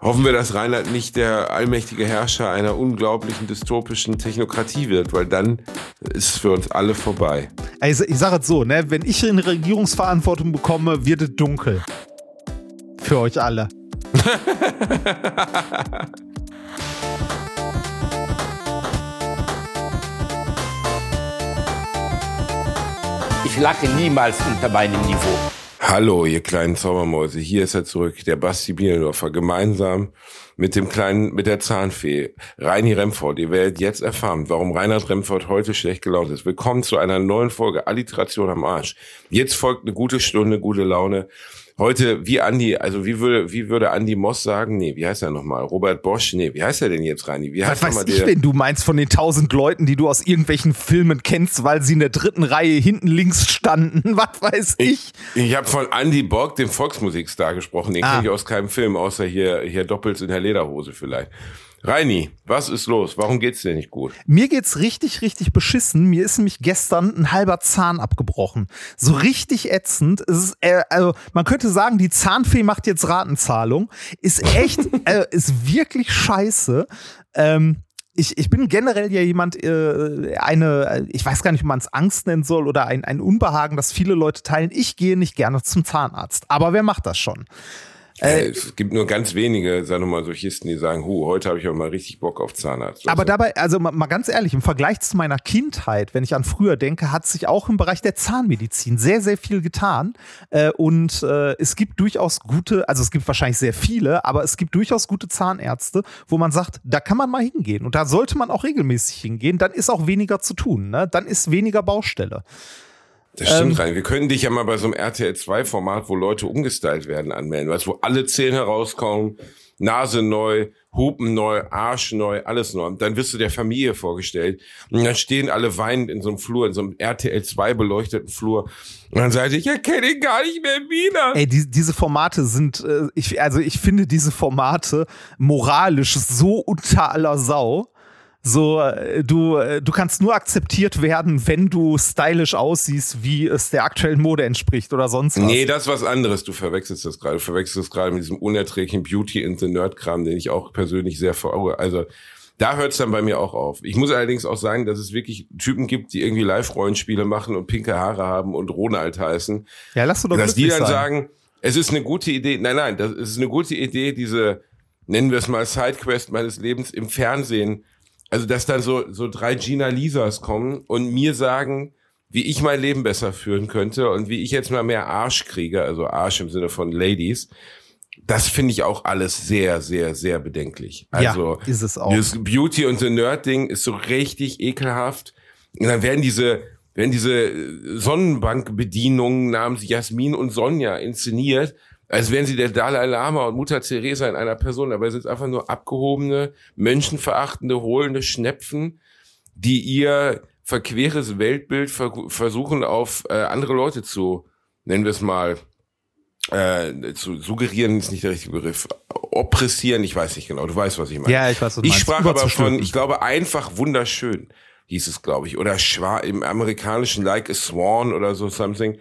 Hoffen wir, dass Reinhard nicht der allmächtige Herrscher einer unglaublichen dystopischen Technokratie wird, weil dann ist es für uns alle vorbei. Also ich sage es so, ne, wenn ich eine Regierungsverantwortung bekomme, wird es dunkel. Für euch alle. Ich lache niemals unter meinem Niveau. Hallo, ihr kleinen Zaubermäuse. Hier ist er zurück, der Basti Bielendorfer, gemeinsam mit dem kleinen, mit der Zahnfee, Reini Remford. Ihr werdet jetzt erfahren, warum Reinhard Remford heute schlecht gelaunt ist. Willkommen zu einer neuen Folge Alliteration am Arsch. Jetzt folgt eine gute Stunde, gute Laune. Heute, wie Andi, also wie würde, wie würde Andi Moss sagen? Nee, wie heißt er nochmal? Robert Bosch? Nee, wie heißt er denn jetzt, Reini? Wie heißt Was weiß ich, wenn du meinst von den tausend Leuten, die du aus irgendwelchen Filmen kennst, weil sie in der dritten Reihe hinten links standen. Was weiß ich? Ich, ich habe von Andy Borg, dem Volksmusikstar, gesprochen. Den ah. kenne ich aus keinem Film, außer hier, hier doppelt in der Lederhose vielleicht. Reini, was ist los? Warum geht's dir nicht gut? Mir geht's richtig, richtig beschissen. Mir ist nämlich gestern ein halber Zahn abgebrochen. So richtig ätzend. Es ist, äh, also man könnte sagen, die Zahnfee macht jetzt Ratenzahlung. Ist echt, äh, ist wirklich scheiße. Ähm, ich, ich bin generell ja jemand, äh, eine, ich weiß gar nicht, ob man es Angst nennen soll oder ein, ein Unbehagen, das viele Leute teilen. Ich gehe nicht gerne zum Zahnarzt. Aber wer macht das schon? Äh, es gibt nur ganz wenige, sagen wir mal, Sochisten, die sagen, hu, heute habe ich aber mal richtig Bock auf Zahnarzt. Aber dabei, also mal, ganz ehrlich, im Vergleich zu meiner Kindheit, wenn ich an früher denke, hat sich auch im Bereich der Zahnmedizin sehr, sehr viel getan. Äh, und äh, es gibt durchaus gute, also es gibt wahrscheinlich sehr viele, aber es gibt durchaus gute Zahnärzte, wo man sagt, da kann man mal hingehen. Und da sollte man auch regelmäßig hingehen. Dann ist auch weniger zu tun. Ne? Dann ist weniger Baustelle. Das stimmt, ähm, rein. Wir können dich ja mal bei so einem RTL 2 Format, wo Leute umgestylt werden, anmelden. Weißt, wo alle Zähne rauskommen, Nase neu, Hupen neu, Arsch neu, alles neu. Und dann wirst du der Familie vorgestellt. Und dann stehen alle weinend in so einem Flur, in so einem RTL 2 beleuchteten Flur. Und dann sagt ich, ich erkenne ihn gar nicht mehr wieder. Ey, die, diese Formate sind, äh, ich, also ich finde diese Formate moralisch so unter aller Sau. So, äh, du, äh, du kannst nur akzeptiert werden, wenn du stylisch aussiehst, wie es der aktuellen Mode entspricht oder sonst was. Nee, das ist was anderes. Du verwechselst das gerade. Du verwechselst das gerade mit diesem unerträglichen Beauty in the Nerd-Kram, den ich auch persönlich sehr verauge. Also, da hört es dann bei mir auch auf. Ich muss allerdings auch sagen, dass es wirklich Typen gibt, die irgendwie Live-Rollenspiele machen und pinke Haare haben und Ronald heißen. Ja, lass du doch Dass die dann sein. sagen, es ist eine gute Idee. Nein, nein, das ist eine gute Idee, diese, nennen wir es mal Sidequest meines Lebens im Fernsehen also dass dann so, so drei Gina Lisas kommen und mir sagen, wie ich mein Leben besser führen könnte und wie ich jetzt mal mehr Arsch kriege, also Arsch im Sinne von Ladies. Das finde ich auch alles sehr, sehr, sehr bedenklich. Also ja, ist es auch. Das Beauty und the Nerd Ding ist so richtig ekelhaft. Und dann werden diese, werden diese Sonnenbankbedienungen namens Jasmin und Sonja inszeniert als wären sie der Dalai Lama und Mutter Teresa in einer Person. Dabei sind es einfach nur abgehobene, menschenverachtende, hohlende Schnepfen, die ihr verqueres Weltbild versuchen auf äh, andere Leute zu, nennen wir es mal, äh, zu suggerieren ist nicht der richtige Begriff. Oppressieren, ich weiß nicht genau. Du weißt, was ich meine. Ja, ich weiß, was du Ich sprach aber von, ich glaube, einfach wunderschön hieß es, glaube ich, oder schwa im amerikanischen Like a Swan oder so something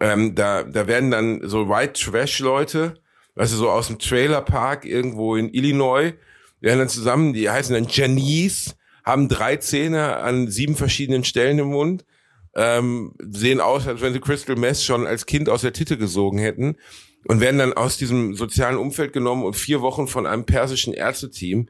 ähm, da, da werden dann so White Trash Leute, weißt du, so aus dem Trailer Park irgendwo in Illinois, werden dann zusammen, die heißen dann Janice, haben drei Zähne an sieben verschiedenen Stellen im Mund, ähm, sehen aus, als wenn sie Crystal Mess schon als Kind aus der Titte gesogen hätten und werden dann aus diesem sozialen Umfeld genommen und vier Wochen von einem persischen Ärzteteam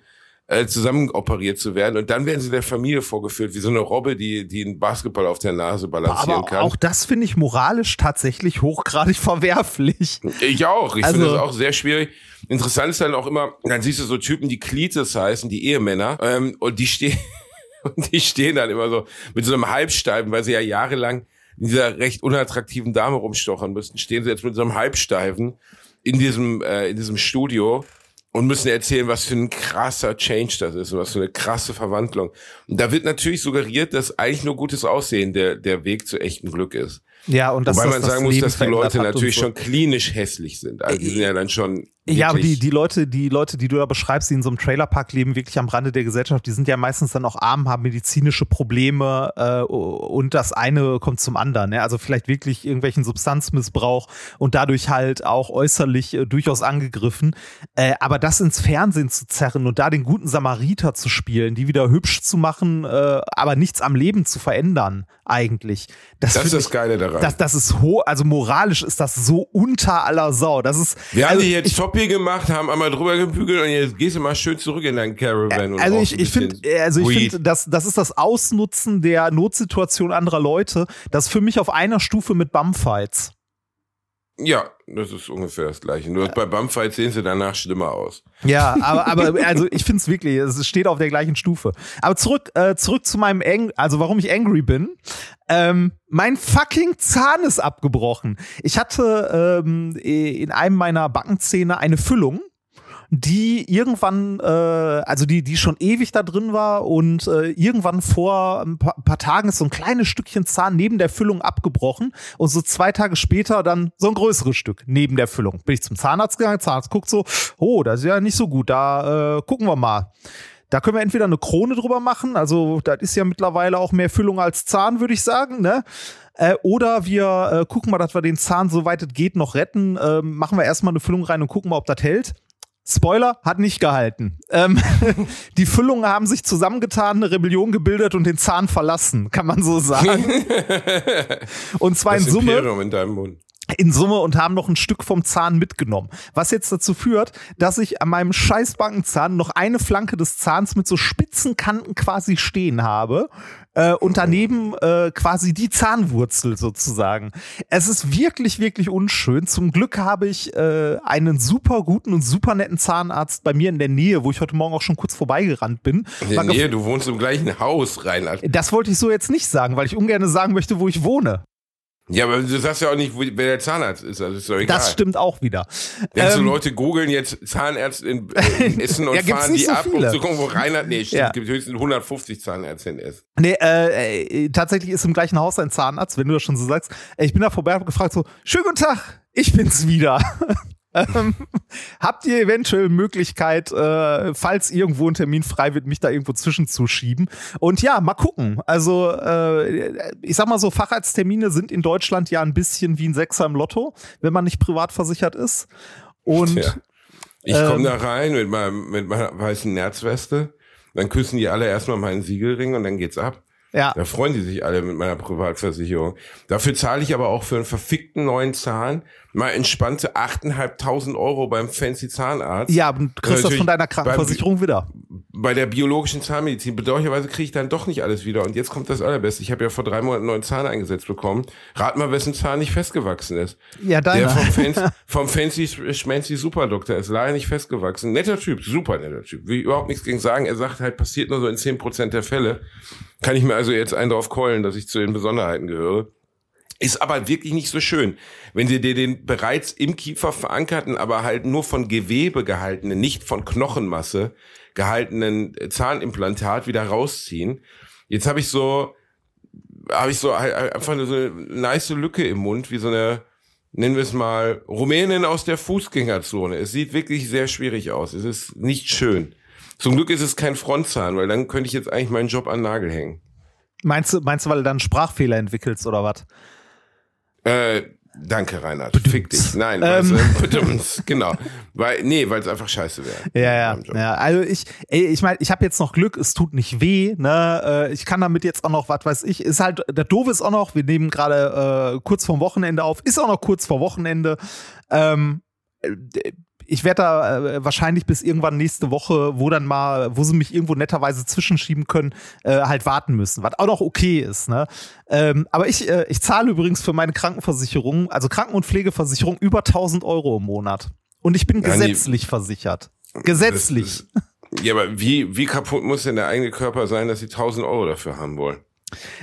äh, zusammen operiert zu werden. Und dann werden sie der Familie vorgeführt, wie so eine Robbe, die, die einen Basketball auf der Nase balancieren Aber kann. Auch das finde ich moralisch tatsächlich hochgradig verwerflich. Ich auch. Ich also, finde das auch sehr schwierig. Interessant ist dann auch immer, dann siehst du so Typen, die Klites heißen, die Ehemänner, ähm, und die stehen, und die stehen dann immer so mit so einem Halbsteifen, weil sie ja jahrelang in dieser recht unattraktiven Dame rumstochern müssten, stehen sie jetzt mit so einem Halbsteifen in diesem, äh, in diesem Studio und müssen erzählen, was für ein krasser Change das ist und was für eine krasse Verwandlung. Und da wird natürlich suggeriert, dass eigentlich nur gutes Aussehen der, der Weg zu echtem Glück ist. Ja, und das Wobei man sagen muss, dass die Leute natürlich so. schon klinisch hässlich sind. Also die sind ja dann schon Ja, aber die, die Leute, die Leute, die du da beschreibst, die in so einem Trailerpark leben, wirklich am Rande der Gesellschaft, die sind ja meistens dann auch arm, haben medizinische Probleme äh, und das eine kommt zum anderen. Ne? Also vielleicht wirklich irgendwelchen Substanzmissbrauch und dadurch halt auch äußerlich äh, durchaus angegriffen. Äh, aber das ins Fernsehen zu zerren und da den guten Samariter zu spielen, die wieder hübsch zu machen, äh, aber nichts am Leben zu verändern, eigentlich. Das, das ist das Geile daran. Das, das ist hoch, also moralisch ist das so unter aller Sau. Das ist. Wir also, haben die jetzt top hier gemacht, haben einmal drüber gebügelt und jetzt gehst du mal schön zurück in deinen Caravan. also ich, ich finde, also ich finde, das, das ist das Ausnutzen der Notsituation anderer Leute. Das ist für mich auf einer Stufe mit Bumfights. Ja, das ist ungefähr das Gleiche. Nur bei Bumfights sehen sie danach schlimmer aus. Ja, aber, aber also ich finde es wirklich, es steht auf der gleichen Stufe. Aber zurück, äh, zurück zu meinem Ang also warum ich angry bin. Ähm, mein fucking Zahn ist abgebrochen. Ich hatte ähm, in einem meiner Backenzähne eine Füllung die irgendwann, äh, also die, die schon ewig da drin war und äh, irgendwann vor ein paar, paar Tagen ist so ein kleines Stückchen Zahn neben der Füllung abgebrochen und so zwei Tage später dann so ein größeres Stück neben der Füllung. Bin ich zum Zahnarzt gegangen, Zahnarzt guckt so, oh, das ist ja nicht so gut, da äh, gucken wir mal. Da können wir entweder eine Krone drüber machen, also das ist ja mittlerweile auch mehr Füllung als Zahn, würde ich sagen, ne? Äh, oder wir äh, gucken mal, dass wir den Zahn, soweit es geht, noch retten. Äh, machen wir erstmal eine Füllung rein und gucken mal, ob das hält. Spoiler, hat nicht gehalten. Ähm, die Füllungen haben sich zusammengetan, eine Rebellion gebildet und den Zahn verlassen, kann man so sagen. und zwar das in Summe. Imperium in deinem Mund in Summe und haben noch ein Stück vom Zahn mitgenommen. Was jetzt dazu führt, dass ich an meinem Scheißbankenzahn noch eine Flanke des Zahns mit so spitzen Kanten quasi stehen habe äh, und daneben äh, quasi die Zahnwurzel sozusagen. Es ist wirklich, wirklich unschön. Zum Glück habe ich äh, einen super guten und super netten Zahnarzt bei mir in der Nähe, wo ich heute Morgen auch schon kurz vorbeigerannt bin. In der Nähe, du wohnst im gleichen Haus, Reinhard. Das wollte ich so jetzt nicht sagen, weil ich ungern sagen möchte, wo ich wohne. Ja, aber du sagst ja auch nicht, wer der Zahnarzt ist. Also ist doch egal. Das stimmt auch wieder. Wenn ähm, so Leute googeln jetzt Zahnärzte in, in Essen und ja, fahren die so ab, viele. um zu gucken, wo Reinhard, nee, stimmt, ja. gibt höchstens 150 Zahnärzte in Essen. Nee, äh, äh, tatsächlich ist im gleichen Haus ein Zahnarzt, wenn du das schon so sagst. Ich bin da vorbei und gefragt so, schönen guten Tag, ich bin's wieder. Ähm, habt ihr eventuell Möglichkeit, äh, falls irgendwo ein Termin frei wird, mich da irgendwo zwischenzuschieben? Und ja, mal gucken. Also, äh, ich sag mal so, Facharzttermine sind in Deutschland ja ein bisschen wie ein Sechser im Lotto, wenn man nicht privat versichert ist. Und Tja. ich komme ähm, da rein mit, meinem, mit meiner weißen Nerzweste, dann küssen die alle erstmal meinen Siegelring und dann geht's ab. Ja. Da freuen die sich alle mit meiner Privatversicherung. Dafür zahle ich aber auch für einen verfickten neuen Zahn mal entspannte 8.500 Euro beim fancy Zahnarzt. Ja, du kriegst das von deiner Krankenversicherung wieder. Bei der biologischen Zahnmedizin. Bedauerlicherweise kriege ich dann doch nicht alles wieder. Und jetzt kommt das Allerbeste. Ich habe ja vor drei Monaten einen neuen Zahn eingesetzt bekommen. Rat mal, wessen Zahn nicht festgewachsen ist. Ja, deiner. Der vom fancy, vom fancy Schmancy Superdoktor ist leider nicht festgewachsen. Netter Typ, super netter Typ. Will ich überhaupt nichts gegen sagen. Er sagt halt, passiert nur so in 10% der Fälle. Kann ich mir also jetzt einen drauf keulen, dass ich zu den Besonderheiten gehöre. Ist aber wirklich nicht so schön. Wenn sie dir den bereits im Kiefer verankerten, aber halt nur von Gewebe gehaltenen, nicht von Knochenmasse gehaltenen Zahnimplantat wieder rausziehen. Jetzt habe ich so, habe ich so einfach so eine nice Lücke im Mund, wie so eine, nennen wir es mal, Rumänin aus der Fußgängerzone. Es sieht wirklich sehr schwierig aus. Es ist nicht schön. Zum Glück ist es kein Frontzahn, weil dann könnte ich jetzt eigentlich meinen Job an Nagel hängen. Meinst du, meinst du, weil du dann Sprachfehler entwickelst oder was? Äh, danke, Reinhard. Bedummt. Fick dich. Nein, ähm. Bedummt. genau. Weil, nee, weil es einfach scheiße wäre. Ja, ja, ja. Also ich, ey, ich meine, ich habe jetzt noch Glück, es tut nicht weh, ne? Äh, ich kann damit jetzt auch noch, was weiß ich, ist halt, der Doof ist auch noch, wir nehmen gerade äh, kurz vorm Wochenende auf, ist auch noch kurz vor Wochenende. Ähm, äh, ich werde da äh, wahrscheinlich bis irgendwann nächste Woche, wo dann mal, wo sie mich irgendwo netterweise zwischenschieben können, äh, halt warten müssen, was auch noch okay ist. Ne? Ähm, aber ich, äh, ich zahle übrigens für meine Krankenversicherung, also Kranken- und Pflegeversicherung, über 1000 Euro im Monat. Und ich bin ja, gesetzlich nee, versichert. Gesetzlich. Ist, ja, aber wie, wie kaputt muss denn der eigene Körper sein, dass sie 1000 Euro dafür haben wollen?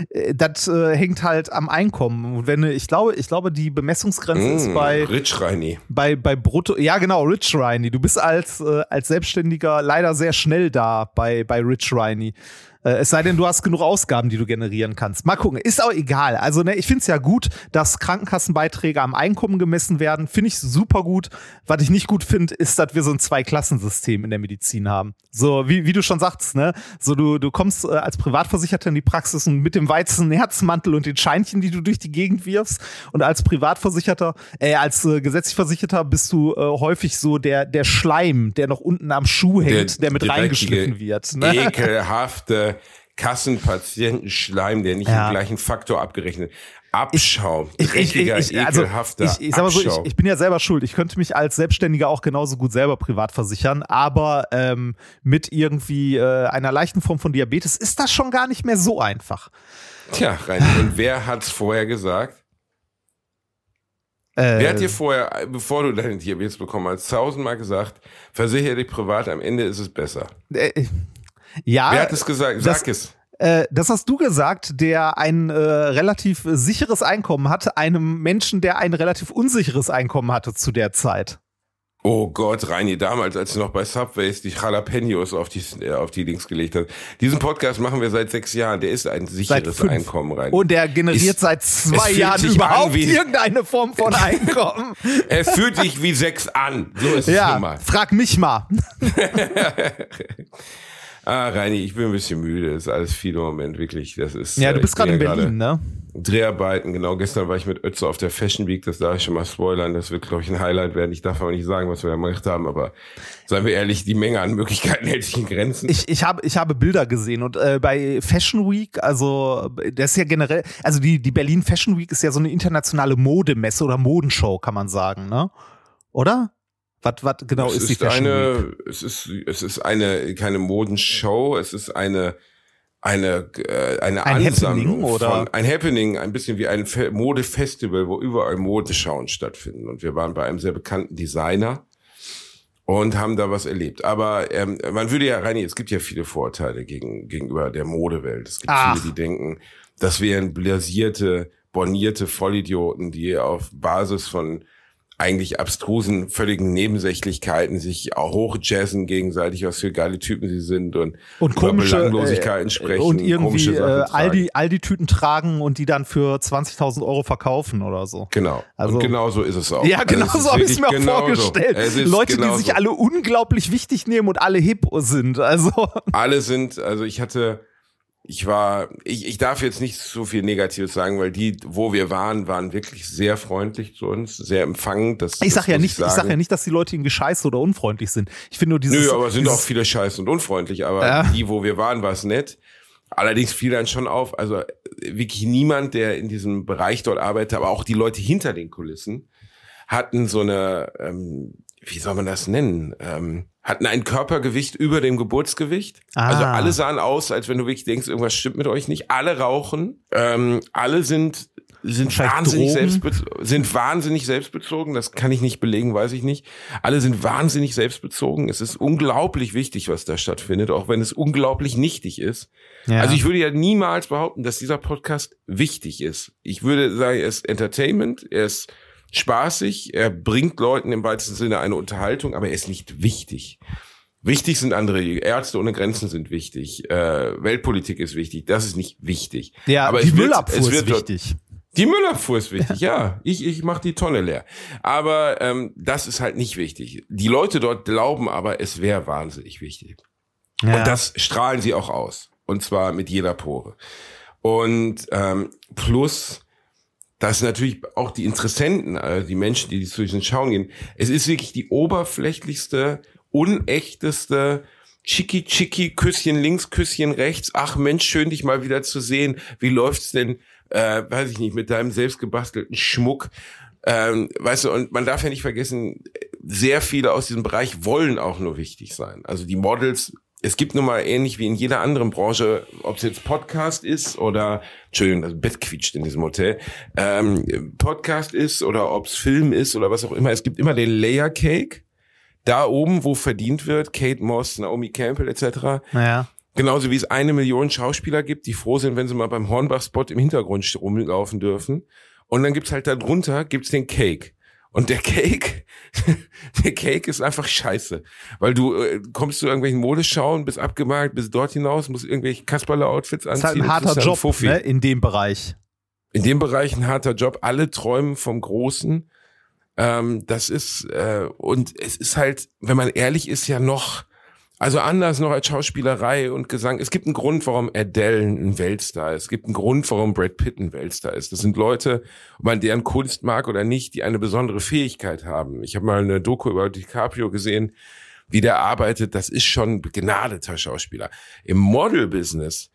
Äh, das äh, hängt halt am Einkommen. Und wenn ich glaube, ich glaube, die Bemessungsgrenze mm, ist bei Rich Reini. Bei, bei Brutto, ja genau, Rich Reini. Du bist als, äh, als Selbstständiger leider sehr schnell da bei, bei Rich Reini. Äh, es sei denn, du hast genug Ausgaben, die du generieren kannst. Mal gucken. Ist auch egal. Also, ne, ich finde es ja gut, dass Krankenkassenbeiträge am Einkommen gemessen werden. Finde ich super gut. Was ich nicht gut finde, ist, dass wir so ein Zwei-Klassensystem in der Medizin haben. So, wie, wie du schon sagst, ne? So, du, du kommst äh, als Privatversicherter in die Praxis und mit dem weißen Herzmantel und den Scheinchen, die du durch die Gegend wirfst. Und als Privatversicherter, äh, als äh, gesetzlich Versicherter bist du äh, häufig so der, der Schleim, der noch unten am Schuh hängt, der, der mit reingeschliffen wird. Ne? Ekelhafte Kassenpatientenschleim, der nicht ja. im gleichen Faktor abgerechnet. Abschaum, ich, ich, ich, ich, also, ich, ich, sag mal so, ich, ich bin ja selber schuld. Ich könnte mich als Selbstständiger auch genauso gut selber privat versichern, aber ähm, mit irgendwie äh, einer leichten Form von Diabetes ist das schon gar nicht mehr so einfach. Tja, rein. Und wer hat's vorher gesagt? Äh, wer hat dir vorher, bevor du deinen Diabetes bekommen hast, tausendmal gesagt, versichere dich privat, am Ende ist es besser? Äh, ja. Wer hat es gesagt? Sag das, es. Äh, das hast du gesagt, der ein äh, relativ sicheres Einkommen hatte, einem Menschen, der ein relativ unsicheres Einkommen hatte zu der Zeit. Oh Gott, Reini, damals, als du noch bei Subways die Jalapenos auf die, äh, auf die Links gelegt hast. Diesen Podcast machen wir seit sechs Jahren. Der ist ein sicheres Einkommen, Reini. Und der generiert ist, seit zwei Jahren überhaupt irgendeine Form von Einkommen. er fühlt sich wie sechs an. So ist ja, es nun mal. Frag mich mal. Ah, Reini, ich bin ein bisschen müde. Ist alles viel im Moment, wirklich. Das ist, ja, du äh, bist gerade in Berlin, ne? Dreharbeiten, genau. Gestern war ich mit Ötze auf der Fashion Week, das darf ich schon mal spoilern. Das wird, glaube ich, ein Highlight werden. Ich darf aber nicht sagen, was wir da gemacht haben, aber seien wir ehrlich, die Menge an Möglichkeiten hält sich in Grenzen. Ich, ich, habe, ich habe Bilder gesehen und äh, bei Fashion Week, also das ist ja generell, also die, die Berlin Fashion Week ist ja so eine internationale Modemesse oder Modenshow, kann man sagen, ne? Oder? Was, was genau es ist, die Fashion eine, Week? Es ist, es ist eine, keine Modenshow, es ist eine, eine, äh, eine ein Ansammlung Happening, oder? von, ein Happening, ein bisschen wie ein Modefestival, wo überall Modeschauen stattfinden. Und wir waren bei einem sehr bekannten Designer und haben da was erlebt. Aber ähm, man würde ja, Reini, es gibt ja viele Vorteile gegen, gegenüber der Modewelt. Es gibt Ach. viele, die denken, das wären blasierte, bornierte Vollidioten, die auf Basis von eigentlich abstrusen, völligen Nebensächlichkeiten sich auch hochjazzen gegenseitig, was für geile Typen sie sind und, und komische Belanglosigkeiten äh, sprechen. Und irgendwie äh, all, die, all die Tüten tragen und die dann für 20.000 Euro verkaufen oder so. Genau. Also, und genau so ist es auch. Ja, genau also so habe ich es mir genau vorgestellt. Leute, genau die sich so. alle unglaublich wichtig nehmen und alle hip sind. Also Alle sind, also ich hatte ich war, ich, ich darf jetzt nicht so viel Negatives sagen, weil die, wo wir waren, waren wirklich sehr freundlich zu uns, sehr empfangend. Das, ich sag das ja nicht, ich, ich sag ja nicht, dass die Leute irgendwie scheiße oder unfreundlich sind. Ich finde nur dieses. Nö, aber sind auch viele scheiße und unfreundlich, aber ja. die, wo wir waren, war es nett. Allerdings fiel dann schon auf, also wirklich niemand, der in diesem Bereich dort arbeitet, aber auch die Leute hinter den Kulissen hatten so eine, ähm, wie soll man das nennen? Ähm, hatten ein Körpergewicht über dem Geburtsgewicht. Ah. Also alle sahen aus, als wenn du wirklich denkst, irgendwas stimmt mit euch nicht. Alle rauchen. Ähm, alle sind sind wahnsinnig selbstbezogen, sind wahnsinnig selbstbezogen. Das kann ich nicht belegen, weiß ich nicht. Alle sind wahnsinnig selbstbezogen. Es ist unglaublich wichtig, was da stattfindet, auch wenn es unglaublich nichtig ist. Ja. Also ich würde ja niemals behaupten, dass dieser Podcast wichtig ist. Ich würde sagen, er ist Entertainment, er ist spaßig, er bringt Leuten im weitesten Sinne eine Unterhaltung, aber er ist nicht wichtig. Wichtig sind andere, Ärzte ohne Grenzen sind wichtig, äh, Weltpolitik ist wichtig, das ist nicht wichtig. Ja, aber die Müllabfuhr wird, ist wichtig. Die Müllabfuhr ist wichtig, ja. ja. Ich, ich mach die Tonne leer. Aber ähm, das ist halt nicht wichtig. Die Leute dort glauben aber, es wäre wahnsinnig wichtig. Ja. Und das strahlen sie auch aus. Und zwar mit jeder Pore. Und ähm, plus dass natürlich auch die Interessenten, also die Menschen, die zu diesen Schauen gehen, es ist wirklich die oberflächlichste, unechteste, Chiki Chiki, Küsschen links, Küsschen rechts. Ach Mensch, schön dich mal wieder zu sehen. Wie läuft's denn, äh, weiß ich nicht, mit deinem selbstgebastelten Schmuck? Ähm, weißt du, und man darf ja nicht vergessen, sehr viele aus diesem Bereich wollen auch nur wichtig sein. Also die Models es gibt nun mal ähnlich wie in jeder anderen Branche, ob es jetzt Podcast ist oder, Entschuldigung, das Bett quietscht in diesem Hotel, ähm, Podcast ist oder ob es Film ist oder was auch immer. Es gibt immer den Layer Cake. Da oben, wo verdient wird, Kate Moss, Naomi Campbell etc. Naja. Genauso wie es eine Million Schauspieler gibt, die froh sind, wenn sie mal beim Hornbach-Spot im Hintergrund rumlaufen dürfen. Und dann gibt's halt da drunter, gibt's den Cake. Und der Cake, der Cake ist einfach scheiße. Weil du äh, kommst zu irgendwelchen Modeschauen, bist abgemalt, bis dort hinaus, musst irgendwelche Kasperle-Outfits anziehen. Das ist halt ein harter Job Fuffi. ne, in dem Bereich. In dem Bereich ein harter Job. Alle träumen vom Großen. Ähm, das ist, äh, und es ist halt, wenn man ehrlich ist, ja noch, also anders noch als Schauspielerei und Gesang. Es gibt einen Grund, warum Adele ein Weltstar ist. Es gibt einen Grund, warum Brad Pitt ein Weltstar ist. Das sind Leute, ob man deren Kunst mag oder nicht, die eine besondere Fähigkeit haben. Ich habe mal eine Doku über DiCaprio gesehen, wie der arbeitet. Das ist schon ein begnadeter Schauspieler. Im Model-Business,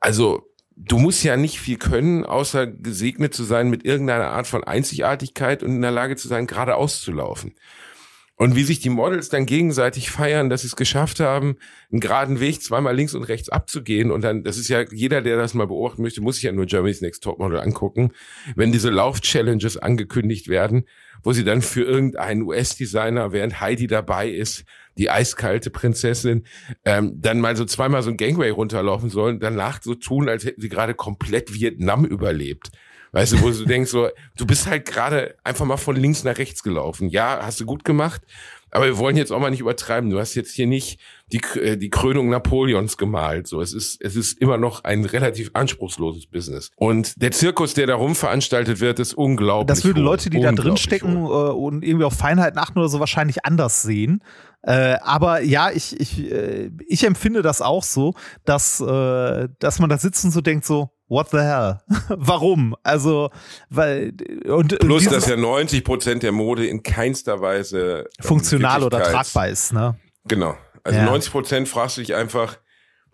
also du musst ja nicht viel können, außer gesegnet zu sein mit irgendeiner Art von Einzigartigkeit und in der Lage zu sein, geradeaus zu laufen. Und wie sich die Models dann gegenseitig feiern, dass sie es geschafft haben, einen geraden Weg zweimal links und rechts abzugehen. Und dann, das ist ja, jeder, der das mal beobachten möchte, muss sich ja nur Germany's Next Topmodel angucken. Wenn diese Lauf-Challenges angekündigt werden, wo sie dann für irgendeinen US-Designer, während Heidi dabei ist, die eiskalte Prinzessin, ähm, dann mal so zweimal so ein Gangway runterlaufen sollen, danach so tun, als hätten sie gerade komplett Vietnam überlebt. Weißt du, wo du denkst, so, du bist halt gerade einfach mal von links nach rechts gelaufen. Ja, hast du gut gemacht, aber wir wollen jetzt auch mal nicht übertreiben. Du hast jetzt hier nicht die, äh, die Krönung Napoleons gemalt. So, es ist, es ist immer noch ein relativ anspruchsloses Business. Und der Zirkus, der da rumveranstaltet wird, ist unglaublich. Das würden. Leute, die da drin stecken äh, und irgendwie auf Feinheiten achten oder so, wahrscheinlich anders sehen. Äh, aber ja, ich, ich, äh, ich empfinde das auch so, dass, äh, dass man da sitzt und so denkt so, what the hell? Warum? Also, weil und Plus, dass ja 90 Prozent der Mode in keinster Weise ähm, funktional oder tragbar ist, ne? Genau. Also Ja. 90 Prozent fragst du dich einfach,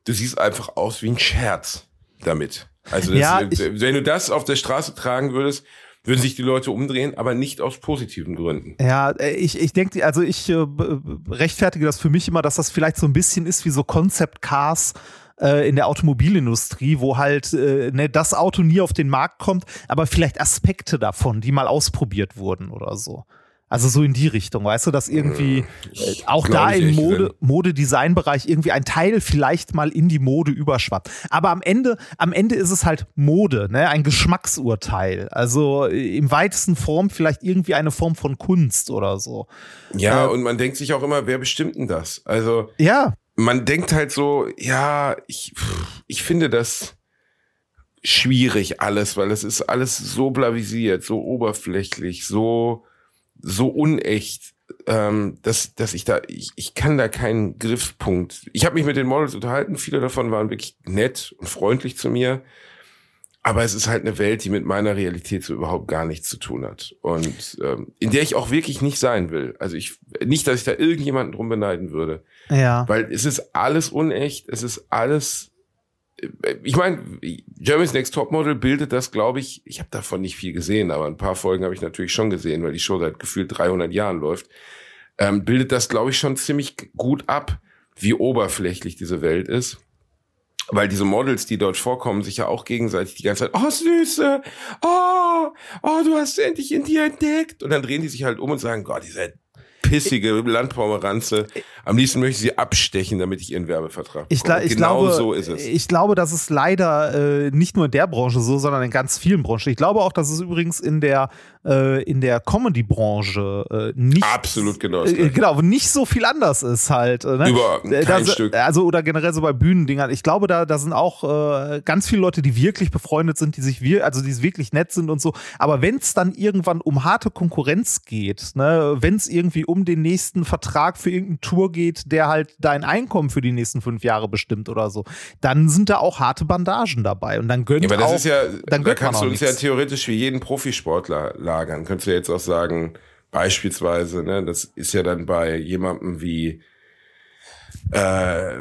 du siehst einfach aus wie ein Scherz damit. Also das, Ja, äh, wenn du das auf der Straße tragen würdest, würden sich die Leute umdrehen, aber nicht aus positiven Gründen. Ja, äh, ich, ich denke, also ich äh, rechtfertige das für mich immer, dass das vielleicht so ein bisschen ist wie so Concept Cars äh, in der Automobilindustrie, wo halt äh, ne, das Auto nie auf den Markt kommt, aber vielleicht Aspekte davon, die mal ausprobiert wurden oder so. Also so in die Richtung, weißt du, dass irgendwie äh, Ich auch da im Mode. Mode-Design-Bereich irgendwie ein Teil vielleicht mal in die Mode überschwappt. Aber am Ende, am Ende ist es halt Mode, ne? ein Geschmacksurteil. Also äh, im weitesten Form vielleicht irgendwie eine Form von Kunst oder so. Ja, Äh, und man denkt sich auch immer, wer bestimmt denn das? Also Ja, man denkt halt so, ja, ich, ich finde das schwierig alles, weil es ist alles so blavisiert, so oberflächlich, so, so unecht, ähm, dass, dass ich da, ich, ich kann da keinen Griffpunkt. Ich habe mich mit den Models unterhalten, viele davon waren wirklich nett und freundlich zu mir. Aber es ist halt eine Welt, die mit meiner Realität so überhaupt gar nichts zu tun hat. Und ähm, in der ich auch wirklich nicht sein will. Also ich, nicht, dass ich da irgendjemanden drum beneiden würde. ja. Weil es ist alles unecht, es ist alles. Ich meine, Germany's Next Topmodel bildet das, glaube ich, ich habe davon nicht viel gesehen, aber ein paar Folgen habe ich natürlich schon gesehen, weil die Show seit gefühlt 300 Jahren läuft. Ähm, bildet das, glaube ich, schon ziemlich gut ab, wie oberflächlich diese Welt ist. Weil diese Models, die dort vorkommen, sich ja auch gegenseitig die ganze Zeit, oh Süße, oh, oh, du hast endlich in dir entdeckt. Und dann drehen die sich halt um und sagen, Gott, diese pissige Landpomeranze. Am liebsten möchte ich sie abstechen, damit ich ihren Werbevertrag Ich, bekomme. gla- ich genau glaube, so ist es. ich glaube, das ist leider äh, nicht nur in der Branche so, sondern in ganz vielen Branchen. Ich glaube auch, dass es übrigens in der äh, in der Comedy-Branche äh, nicht Absolut genau das äh, genau nicht so viel anders ist halt. Äh, ne? Überhaupt Äh, kein da, Stück. Also oder generell so bei Bühnendingern. Ich glaube, da da sind auch ganz viele Leute, die wirklich befreundet sind, die sich wir also die wirklich nett sind und so. Aber wenn es dann irgendwann um harte Konkurrenz geht, ne, wenn es irgendwie um den nächsten Vertrag für irgendeine Tour geht, der halt dein Einkommen für die nächsten fünf Jahre bestimmt oder so, dann sind da auch harte Bandagen dabei und dann gönnt Ja, aber das auch, ist ja, dann da kannst du uns ja nichts. theoretisch wie jeden Profisportler lagern. Könntest du jetzt auch sagen, beispielsweise, ne, das ist ja dann bei jemandem wie äh,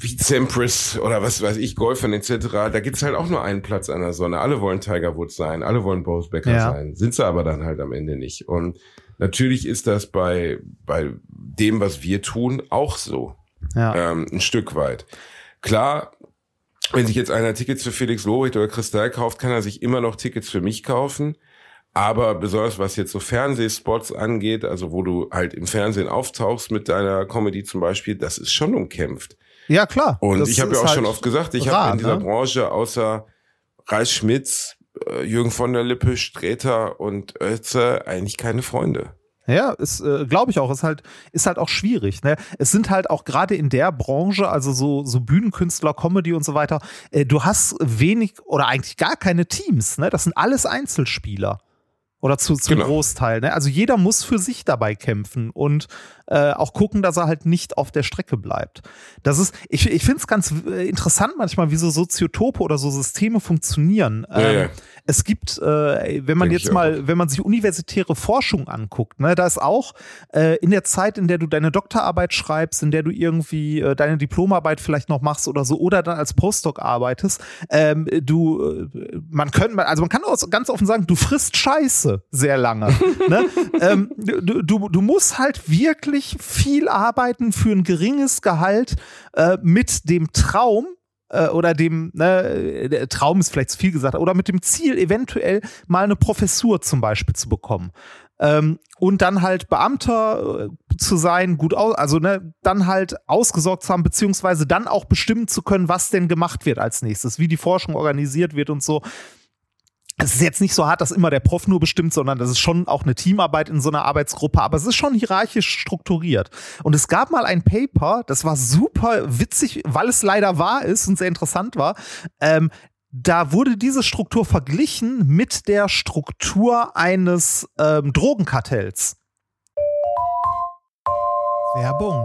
wie Sampras oder was weiß ich, Golfern etc., da gibt's halt auch nur einen Platz an der Sonne. Alle wollen Tiger Woods sein, alle wollen Boris Becker Ja. sein, sind sie aber dann halt am Ende nicht. Und natürlich ist das bei, bei dem, was wir tun, auch so Ja. ähm, ein Stück weit. Klar, wenn sich jetzt einer Tickets für Felix Lobrecht oder Kristall kauft, kann er sich immer noch Tickets für mich kaufen. Aber besonders was jetzt so Fernsehspots angeht, also wo du halt im Fernsehen auftauchst mit deiner Comedy zum Beispiel, das ist schon umkämpft. ja, klar. Und ich habe ja auch halt schon oft gesagt, ich habe in dieser ne? Branche außer Reis Schmitz Jürgen von der Lippe, Streter und Oetze eigentlich keine Freunde. Ja, ist, äh, glaube ich auch, ist halt, ist halt auch schwierig. Ne? Es sind halt auch gerade in der Branche, also so, so Bühnenkünstler, Comedy und so weiter, äh, du hast wenig oder eigentlich gar keine Teams. Ne? Das sind alles Einzelspieler. Oder zu, zum genau. Großteil. Ne? Also jeder muss für sich dabei kämpfen und äh, auch gucken, dass er halt nicht auf der Strecke bleibt. Das ist, ich, ich finde es ganz äh, interessant manchmal, wie so Soziotope oder so Systeme funktionieren. Ja, ähm, ja. Es gibt, äh, wenn man Denk jetzt mal, wenn man sich universitäre Forschung anguckt, ne, da ist auch äh, in der Zeit, in der du deine Doktorarbeit schreibst, in der du irgendwie äh, deine Diplomarbeit vielleicht noch machst oder so, oder dann als Postdoc arbeitest, ähm, du, äh, man könnte, also man kann auch ganz offen sagen, du frisst Scheiße sehr lange. ne? ähm, du, du, du musst halt wirklich viel arbeiten für ein geringes Gehalt äh, mit dem Traum, äh, oder dem, ne, Traum ist vielleicht zu viel gesagt, oder mit dem Ziel, eventuell mal eine Professur zum Beispiel zu bekommen. Ähm, und dann halt Beamter äh, zu sein, gut aus, also ne, dann halt ausgesorgt zu haben, beziehungsweise dann auch bestimmen zu können, was denn gemacht wird als nächstes, wie die Forschung organisiert wird und so es ist jetzt nicht so hart, dass immer der Prof nur bestimmt, sondern das ist schon auch eine Teamarbeit in so einer Arbeitsgruppe, aber es ist schon hierarchisch strukturiert. Und es gab mal ein Paper, das war super witzig, weil es leider wahr ist und sehr interessant war. Ähm, da wurde diese Struktur verglichen mit der Struktur eines ähm, Drogenkartells. Werbung.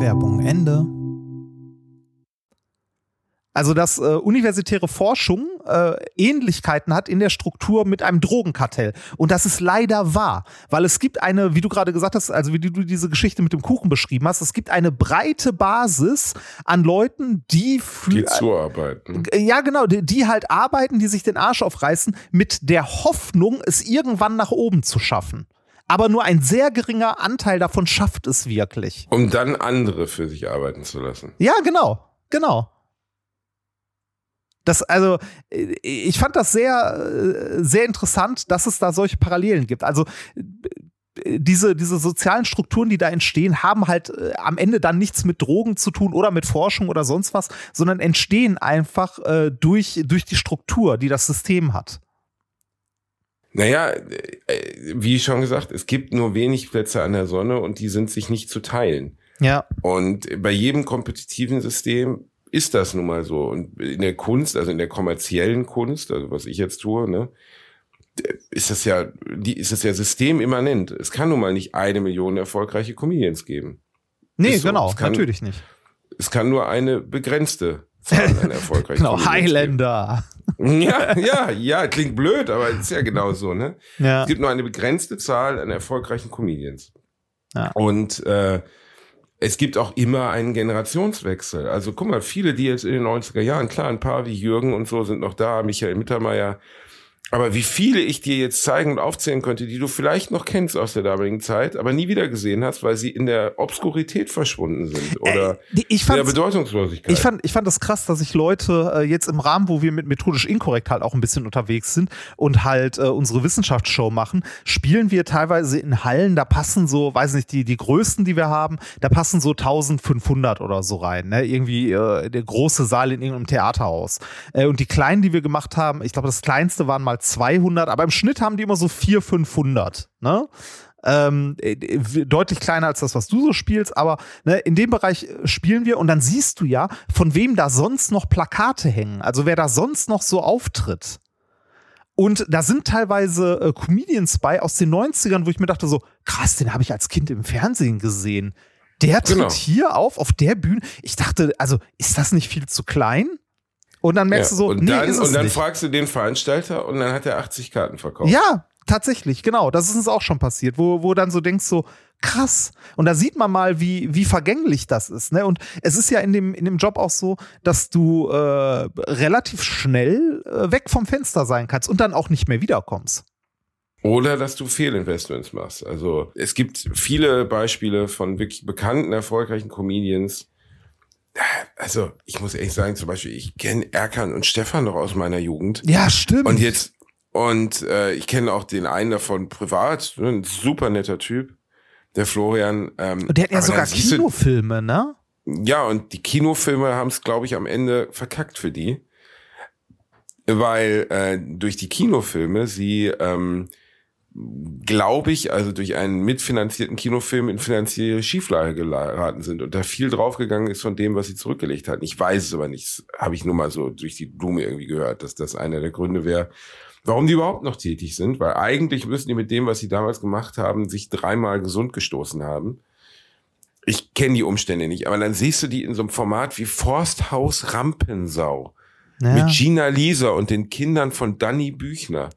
Werbung Ende. Also, dass äh, universitäre Forschung äh, Ähnlichkeiten hat in der Struktur mit einem Drogenkartell. Und das ist leider wahr, weil es gibt eine, wie du gerade gesagt hast, also wie du diese Geschichte mit dem Kuchen beschrieben hast, es gibt eine breite Basis an Leuten, die für. Die zuarbeiten. Äh, ja, genau, die, die halt arbeiten, die sich den Arsch aufreißen, mit der Hoffnung, es irgendwann nach oben zu schaffen aber nur ein sehr geringer Anteil davon schafft es wirklich. Um dann andere für sich arbeiten zu lassen. Ja, genau, genau. Das, also, ich fand das sehr, sehr interessant, dass es da solche Parallelen gibt. Also, diese, diese sozialen Strukturen, die da entstehen, haben halt äh, am Ende dann nichts mit Drogen zu tun oder mit Forschung oder sonst was, sondern entstehen einfach äh, durch, durch die Struktur, die das System hat. Naja, äh, wie schon gesagt, es gibt nur wenig Plätze an der Sonne und die sind sich nicht zu teilen. Ja. Und bei jedem kompetitiven System ist das nun mal so. Und in der Kunst, also in der kommerziellen Kunst, also was ich jetzt tue, ne, ist das ja, die, ist das ja systemimmanent. Es kann nun mal nicht eine Million erfolgreiche Comedians geben. Nee, so. genau, kann, natürlich nicht. Es kann nur eine begrenzte Zahl an erfolgreichen Genau, Highlander. Ja, ja, ja, klingt blöd, aber ist ja genau so, ne? Ja. Es gibt nur eine begrenzte Zahl an erfolgreichen Comedians. Ja. Und äh, es gibt auch immer einen Generationswechsel. Also guck mal, viele, die jetzt in den 90er Jahren, klar, ein paar wie Jürgen und so sind noch da, Michael Mittermeier, Aber wie viele ich dir jetzt zeigen und aufzählen könnte, die du vielleicht noch kennst aus der damaligen Zeit, aber nie wieder gesehen hast, weil sie in der Obskurität verschwunden sind oder Äh, in der Bedeutungslosigkeit. Ich fand, ich fand das krass, dass sich Leute äh, jetzt im Rahmen, wo wir mit methodisch inkorrekt halt auch ein bisschen unterwegs sind und halt äh, unsere Wissenschaftsshow machen, spielen wir teilweise in Hallen, da passen so, weiß nicht, die, die größten, die wir haben, da passen so 1500 oder so rein, ne? Irgendwie äh, der große Saal in irgendeinem Theaterhaus. Äh, und die kleinen, die wir gemacht haben, ich glaube, das kleinste waren mal 200, aber im Schnitt haben die immer so 400, 500, ne? ähm, äh, deutlich kleiner als das, was du so spielst, aber ne, in dem Bereich äh, spielen wir und dann siehst du ja, von wem da sonst noch Plakate hängen, also wer da sonst noch so auftritt. Und da sind teilweise äh, Comedians bei aus den 90ern, wo ich mir dachte so, krass, den habe ich als Kind im Fernsehen gesehen. Der tritt Genau. hier auf, auf der Bühne. Ich dachte, also ist das nicht viel zu klein? Und dann merkst Ja, du so, und nee, dann, ist es und dann nicht. fragst du den Veranstalter und dann hat er 80 Karten verkauft. Ja, tatsächlich, genau. Das ist uns auch schon passiert, wo, wo dann so denkst so, krass. Und da sieht man mal, wie, wie vergänglich das ist. Ne? Und es ist ja in dem, in dem Job auch so, dass du äh, relativ schnell äh, weg vom Fenster sein kannst und dann auch nicht mehr wiederkommst. Oder dass du Fehlinvestments machst. Also es gibt viele Beispiele von wirklich bekannten, erfolgreichen Comedians. Also ich muss ehrlich sagen, zum Beispiel, ich kenne Erkan und Stefan noch aus meiner Jugend. Ja, stimmt. Und jetzt, und äh, ich kenne auch den einen davon privat, ne, ein super netter Typ, der Florian. Ähm, Und der hat ja sogar Kinofilme, ne? Ja, und die Kinofilme haben es, glaube ich, am Ende verkackt für die. Weil äh, durch die Kinofilme sie, ähm, glaube ich, also durch einen mitfinanzierten Kinofilm in finanzielle Schieflage geraten sind und da viel draufgegangen ist von dem, was sie zurückgelegt hatten. Ich weiß es aber nicht. Habe ich nur mal so durch die Blume irgendwie gehört, dass das einer der Gründe wäre, warum die überhaupt noch tätig sind. Weil eigentlich müssen die mit dem, was sie damals gemacht haben, sich dreimal gesund gestoßen haben. Ich kenne die Umstände nicht, aber dann siehst du die in so einem Format wie Forsthaus Rampensau Ja, mit Gina Lisa und den Kindern von Danny Büchner.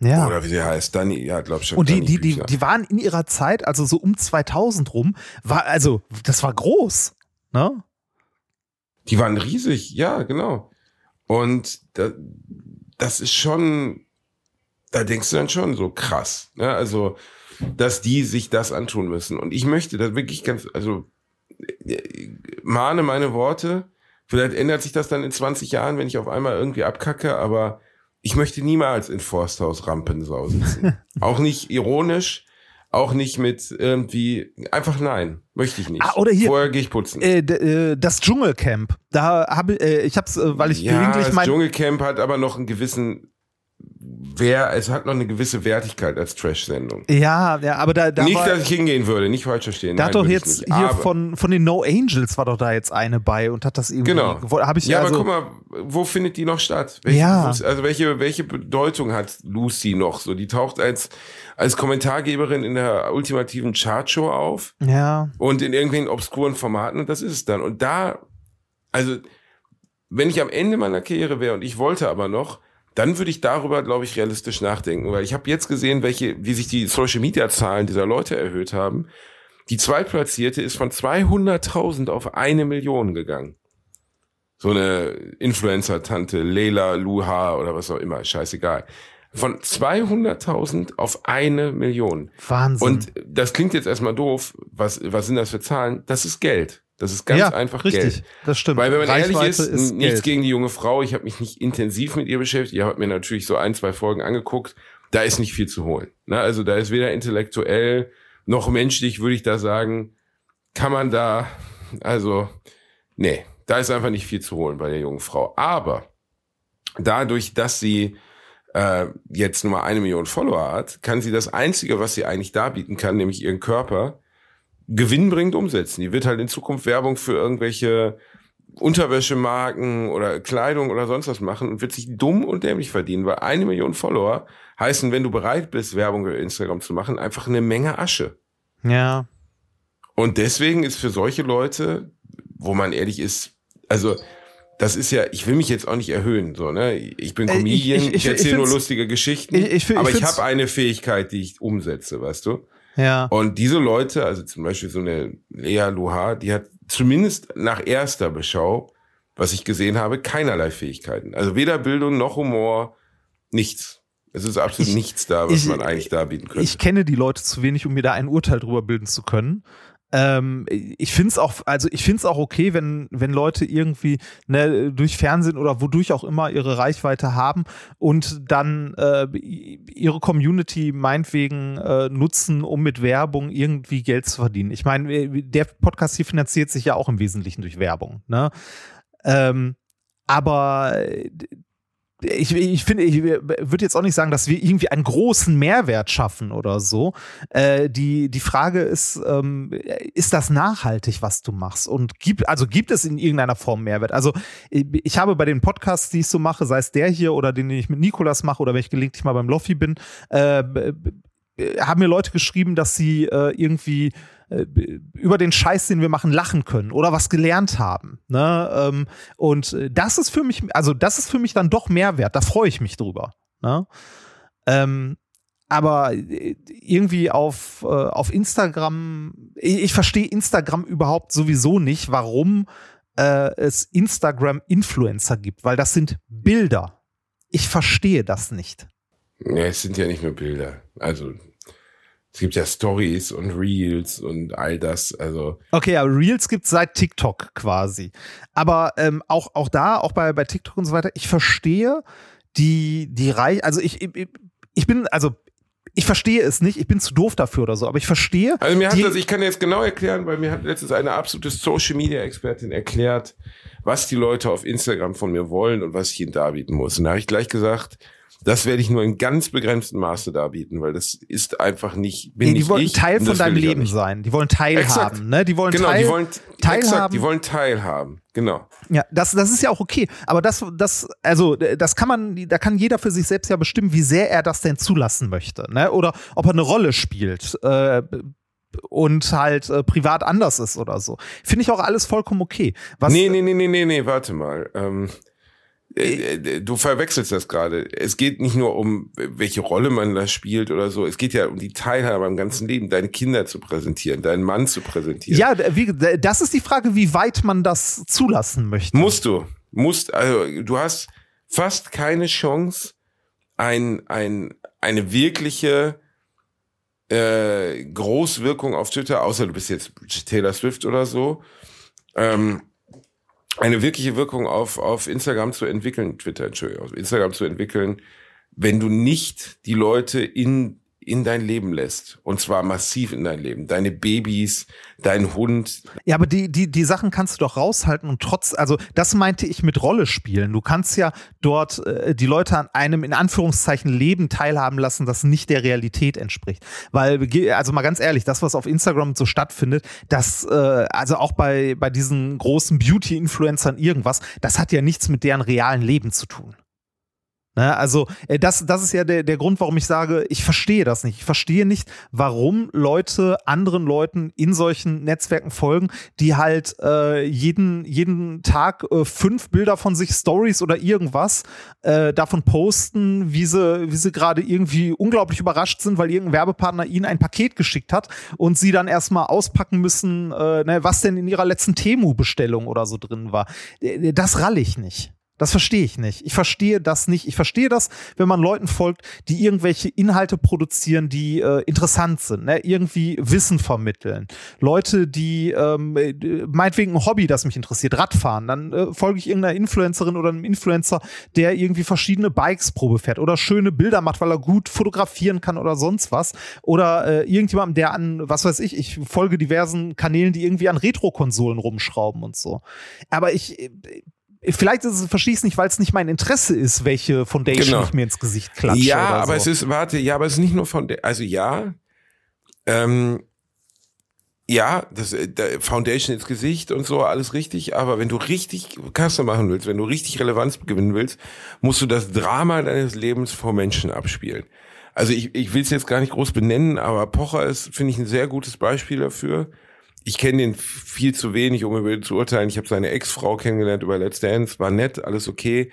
Ja. Oder wie sie heißt, Danny, ja, glaub schon. Und die, die, die, die waren in ihrer Zeit, also so um 2000 rum, war, also, das war groß, ne? Die waren riesig, ja, genau. Und da, das ist schon, da denkst du dann schon so krass, ne? Also, dass die sich das antun müssen. Und ich möchte da wirklich ganz, also, mahne meine Worte. Vielleicht ändert sich das dann in 20 Jahren, wenn ich auf einmal irgendwie abkacke, aber ich möchte niemals in Forsthaus Rampensau sitzen. auch nicht ironisch, auch nicht mit irgendwie, einfach nein, möchte ich nicht. Ah, oder hier- Vorher gehe ich putzen. Äh, äh, das Dschungelcamp. Da habe äh, ich hab's, äh, weil ich ja, gelegentlich das mein Dschungelcamp hat aber noch einen gewissen Wer, es hat noch eine gewisse Wertigkeit als Trash-Sendung. Ja, ja, aber da, da Nicht, war, dass ich hingehen würde, nicht falsch verstehen. da hat doch jetzt hier aber, von, von den No Angels war doch da jetzt eine bei und hat das irgendwie Genau. Habe ich ja, also, aber guck mal, wo findet die noch statt? Welche, Ja. Also welche, welche Bedeutung hat Lucy noch? So, die taucht als, als Kommentargeberin in der ultimativen Chartshow auf Ja, und in irgendwelchen obskuren Formaten und das ist es dann. Und da, also, wenn ich am Ende meiner Karriere wäre und ich wollte aber noch, dann würde ich darüber, glaube ich, realistisch nachdenken, weil ich habe jetzt gesehen, welche, wie sich die Social Media Zahlen dieser Leute erhöht haben. Die zweitplatzierte ist von 200.000 auf eine Million gegangen. So eine Influencer-Tante, Leila Luha oder was auch immer, scheißegal. Von 200.000 auf eine Million. Wahnsinn. Und das klingt jetzt erstmal doof. Was, was sind das für Zahlen? Das ist Geld. Das ist ganz ja, einfach richtig, Geld. das stimmt. Weil wenn man ehrlich Reichweite ist, nichts Geld. gegen die junge Frau. Ich habe mich nicht intensiv mit ihr beschäftigt. Ihr habt mir natürlich so ein, zwei Folgen angeguckt. Da ist nicht viel zu holen. Ne? Also da ist weder intellektuell noch menschlich, würde ich da sagen, kann man da, also, nee, da ist einfach nicht viel zu holen bei der jungen Frau. Aber dadurch, dass sie äh, jetzt nur mal eine Million Follower hat, kann sie das Einzige, was sie eigentlich darbieten kann, nämlich ihren Körper, gewinnbringend umsetzen. Die wird halt in Zukunft Werbung für irgendwelche Unterwäschemarken oder Kleidung oder sonst was machen und wird sich dumm und dämlich verdienen, weil eine Million Follower heißen, wenn du bereit bist, Werbung über Instagram zu machen, einfach eine Menge Asche. Ja. Und deswegen ist für solche Leute, wo man ehrlich ist, also das ist ja, ich will mich jetzt auch nicht erhöhen, so, ne? Ich bin Äh, ich- Comedian, ich- ich, ich- ich erzähle nur lustige Geschichten, aber ich habe eine Fähigkeit, die ich umsetze, weißt du? Ja. Und diese Leute, also zum Beispiel so eine Lea Luha, die hat zumindest nach erster Beschau, was ich gesehen habe, keinerlei Fähigkeiten. Also weder Bildung noch Humor Nichts. Es ist absolut Ich- nichts da, was ich- man eigentlich darbieten könnte. Ich kenne die Leute zu wenig, um mir da ein Urteil drüber bilden zu können. Ähm, ich finde es auch, also ich finde es auch okay, wenn, wenn Leute irgendwie ne, durch Fernsehen oder wodurch auch immer ihre Reichweite haben und dann äh, ihre Community meinetwegen äh, nutzen, um mit Werbung irgendwie Geld zu verdienen. Ich meine, der Podcast hier finanziert sich ja auch im Wesentlichen durch Werbung. Ne? Ähm, aber äh, ich, ich finde, ich würde jetzt auch nicht sagen, dass wir irgendwie einen großen Mehrwert schaffen oder so. Äh, die, die Frage ist, ähm, ist das nachhaltig, was du machst? Und gibt, also gibt es in irgendeiner Form Mehrwert? Also ich, habe bei den Podcasts, die ich so mache, sei es der hier oder den, den ich mit Nikolas mache oder wenn ich gelegentlich mal beim Loffi bin, äh, haben mir Leute geschrieben, dass sie äh, irgendwie über den Scheiß, den wir machen, lachen können oder was gelernt haben. Ne? Ähm, und äh, das ist für mich, also das ist für mich dann doch Mehrwert. Da freue ich mich drüber. Ne? Ähm, aber äh, irgendwie auf, äh, auf Instagram, ich, ich verstehe Instagram überhaupt sowieso nicht, warum äh, es Instagram-Influencer gibt, weil das sind Bilder. Ich verstehe das nicht. Ja, es sind ja nicht nur Bilder. Also es gibt ja Stories und Reels und all das. Also Okay, ja, Reels gibt es seit TikTok quasi. Aber ähm, auch, auch da, auch bei, bei TikTok und so weiter, ich verstehe die, die Reihe, also ich, ich, ich bin, also ich verstehe es nicht, ich bin zu doof dafür oder so, aber ich verstehe. Also mir hat das, ich kann jetzt genau erklären, weil mir hat letztens eine absolute Social Media Expertin erklärt, was die Leute auf Instagram von mir wollen und was ich ihnen darbieten muss. Und da habe ich gleich gesagt, das werde ich nur in ganz begrenztem Maße darbieten, weil das ist einfach nicht, bin die, nicht die wollen ich, Teil von deinem Leben sein. Die wollen teilhaben, ne? Die wollen Genau, teil, die wollen teilhaben. exakt, die wollen teilhaben. Genau. Ja, das, das ist ja auch okay. Aber das, das, also, das kann man, da kann jeder für sich selbst ja bestimmen, wie sehr er das denn zulassen möchte, ne? Oder ob er eine Rolle spielt. Äh, und halt äh, privat anders ist oder so. Finde ich auch alles vollkommen okay. Was, nee, nee, nee, nee, nee, nee, warte mal. Ähm, äh, äh, du verwechselst das gerade. Es geht nicht nur um, welche Rolle man da spielt oder so. Es geht ja um die Teilhabe am ganzen Leben, deine Kinder zu präsentieren, deinen Mann zu präsentieren. Ja, wie, das ist die Frage, wie weit man das zulassen möchte. Musst du. Musst, also du hast fast keine Chance, ein, ein, eine wirkliche äh, Großwirkung auf Twitter, außer du bist jetzt Taylor Swift oder so, ähm, eine wirkliche Wirkung auf, auf Instagram zu entwickeln, Twitter, Entschuldigung, auf Instagram zu entwickeln, wenn du nicht die Leute in, in dein Leben lässt. Und zwar massiv in dein Leben. Deine Babys, dein Hund, Ja, aber die, die, die Sachen kannst du doch raushalten und trotz, also das meinte ich mit Rolle spielen. Du kannst ja dort äh, die Leute an einem in Anführungszeichen Leben teilhaben lassen, das nicht der Realität entspricht. Weil, also mal ganz ehrlich, das, was auf Instagram so stattfindet, das, äh, also auch bei, bei diesen großen Beauty-Influencern irgendwas, das hat ja nichts mit deren realen Leben zu tun. Ne, also äh, das, das ist ja der, der Grund, warum ich sage, ich verstehe das nicht. Ich verstehe nicht, warum Leute anderen Leuten in solchen Netzwerken folgen, die halt äh, jeden, jeden Tag äh, fünf Bilder von sich, Stories oder irgendwas äh, davon posten, wie sie, wie sie gerade irgendwie unglaublich überrascht sind, weil irgendein Werbepartner ihnen ein Paket geschickt hat und sie dann erstmal auspacken müssen, äh, ne, was denn in ihrer letzten Temu-Bestellung oder so drin war. Äh, Das ralle ich nicht. Das verstehe ich nicht. Ich verstehe das nicht. Ich verstehe das, wenn man Leuten folgt, die irgendwelche Inhalte produzieren, die äh, interessant sind, ne? irgendwie Wissen vermitteln. Leute, die ähm, äh, meinetwegen ein Hobby, das mich interessiert, Radfahren. Dann äh, folge ich irgendeiner Influencerin oder einem Influencer, der irgendwie verschiedene Bikes Probe fährt oder schöne Bilder macht, weil er gut fotografieren kann oder sonst was. Oder äh, irgendjemandem, der an, was weiß ich, ich folge diversen Kanälen, die irgendwie an Retro-Konsolen rumschrauben und so. Aber ich äh, Vielleicht ist es, verstehe ich es nicht, weil es nicht mein Interesse ist, welche Foundation Genau. ich mir ins Gesicht klatsche. Ja, aber so. es ist, warte, ja, aber es ist nicht nur von der, also ja, ähm, ja, das äh, Foundation ins Gesicht und so, alles richtig, aber wenn du richtig Kasse machen willst, wenn du richtig Relevanz gewinnen willst, musst du das Drama deines Lebens vor Menschen abspielen. Also ich, ich will es jetzt gar nicht groß benennen, aber Pocher ist, finde ich, ein sehr gutes Beispiel dafür. Ich kenne den viel zu wenig, um über ihn zu urteilen. Ich habe seine Ex-Frau kennengelernt über Let's Dance, war nett, alles okay.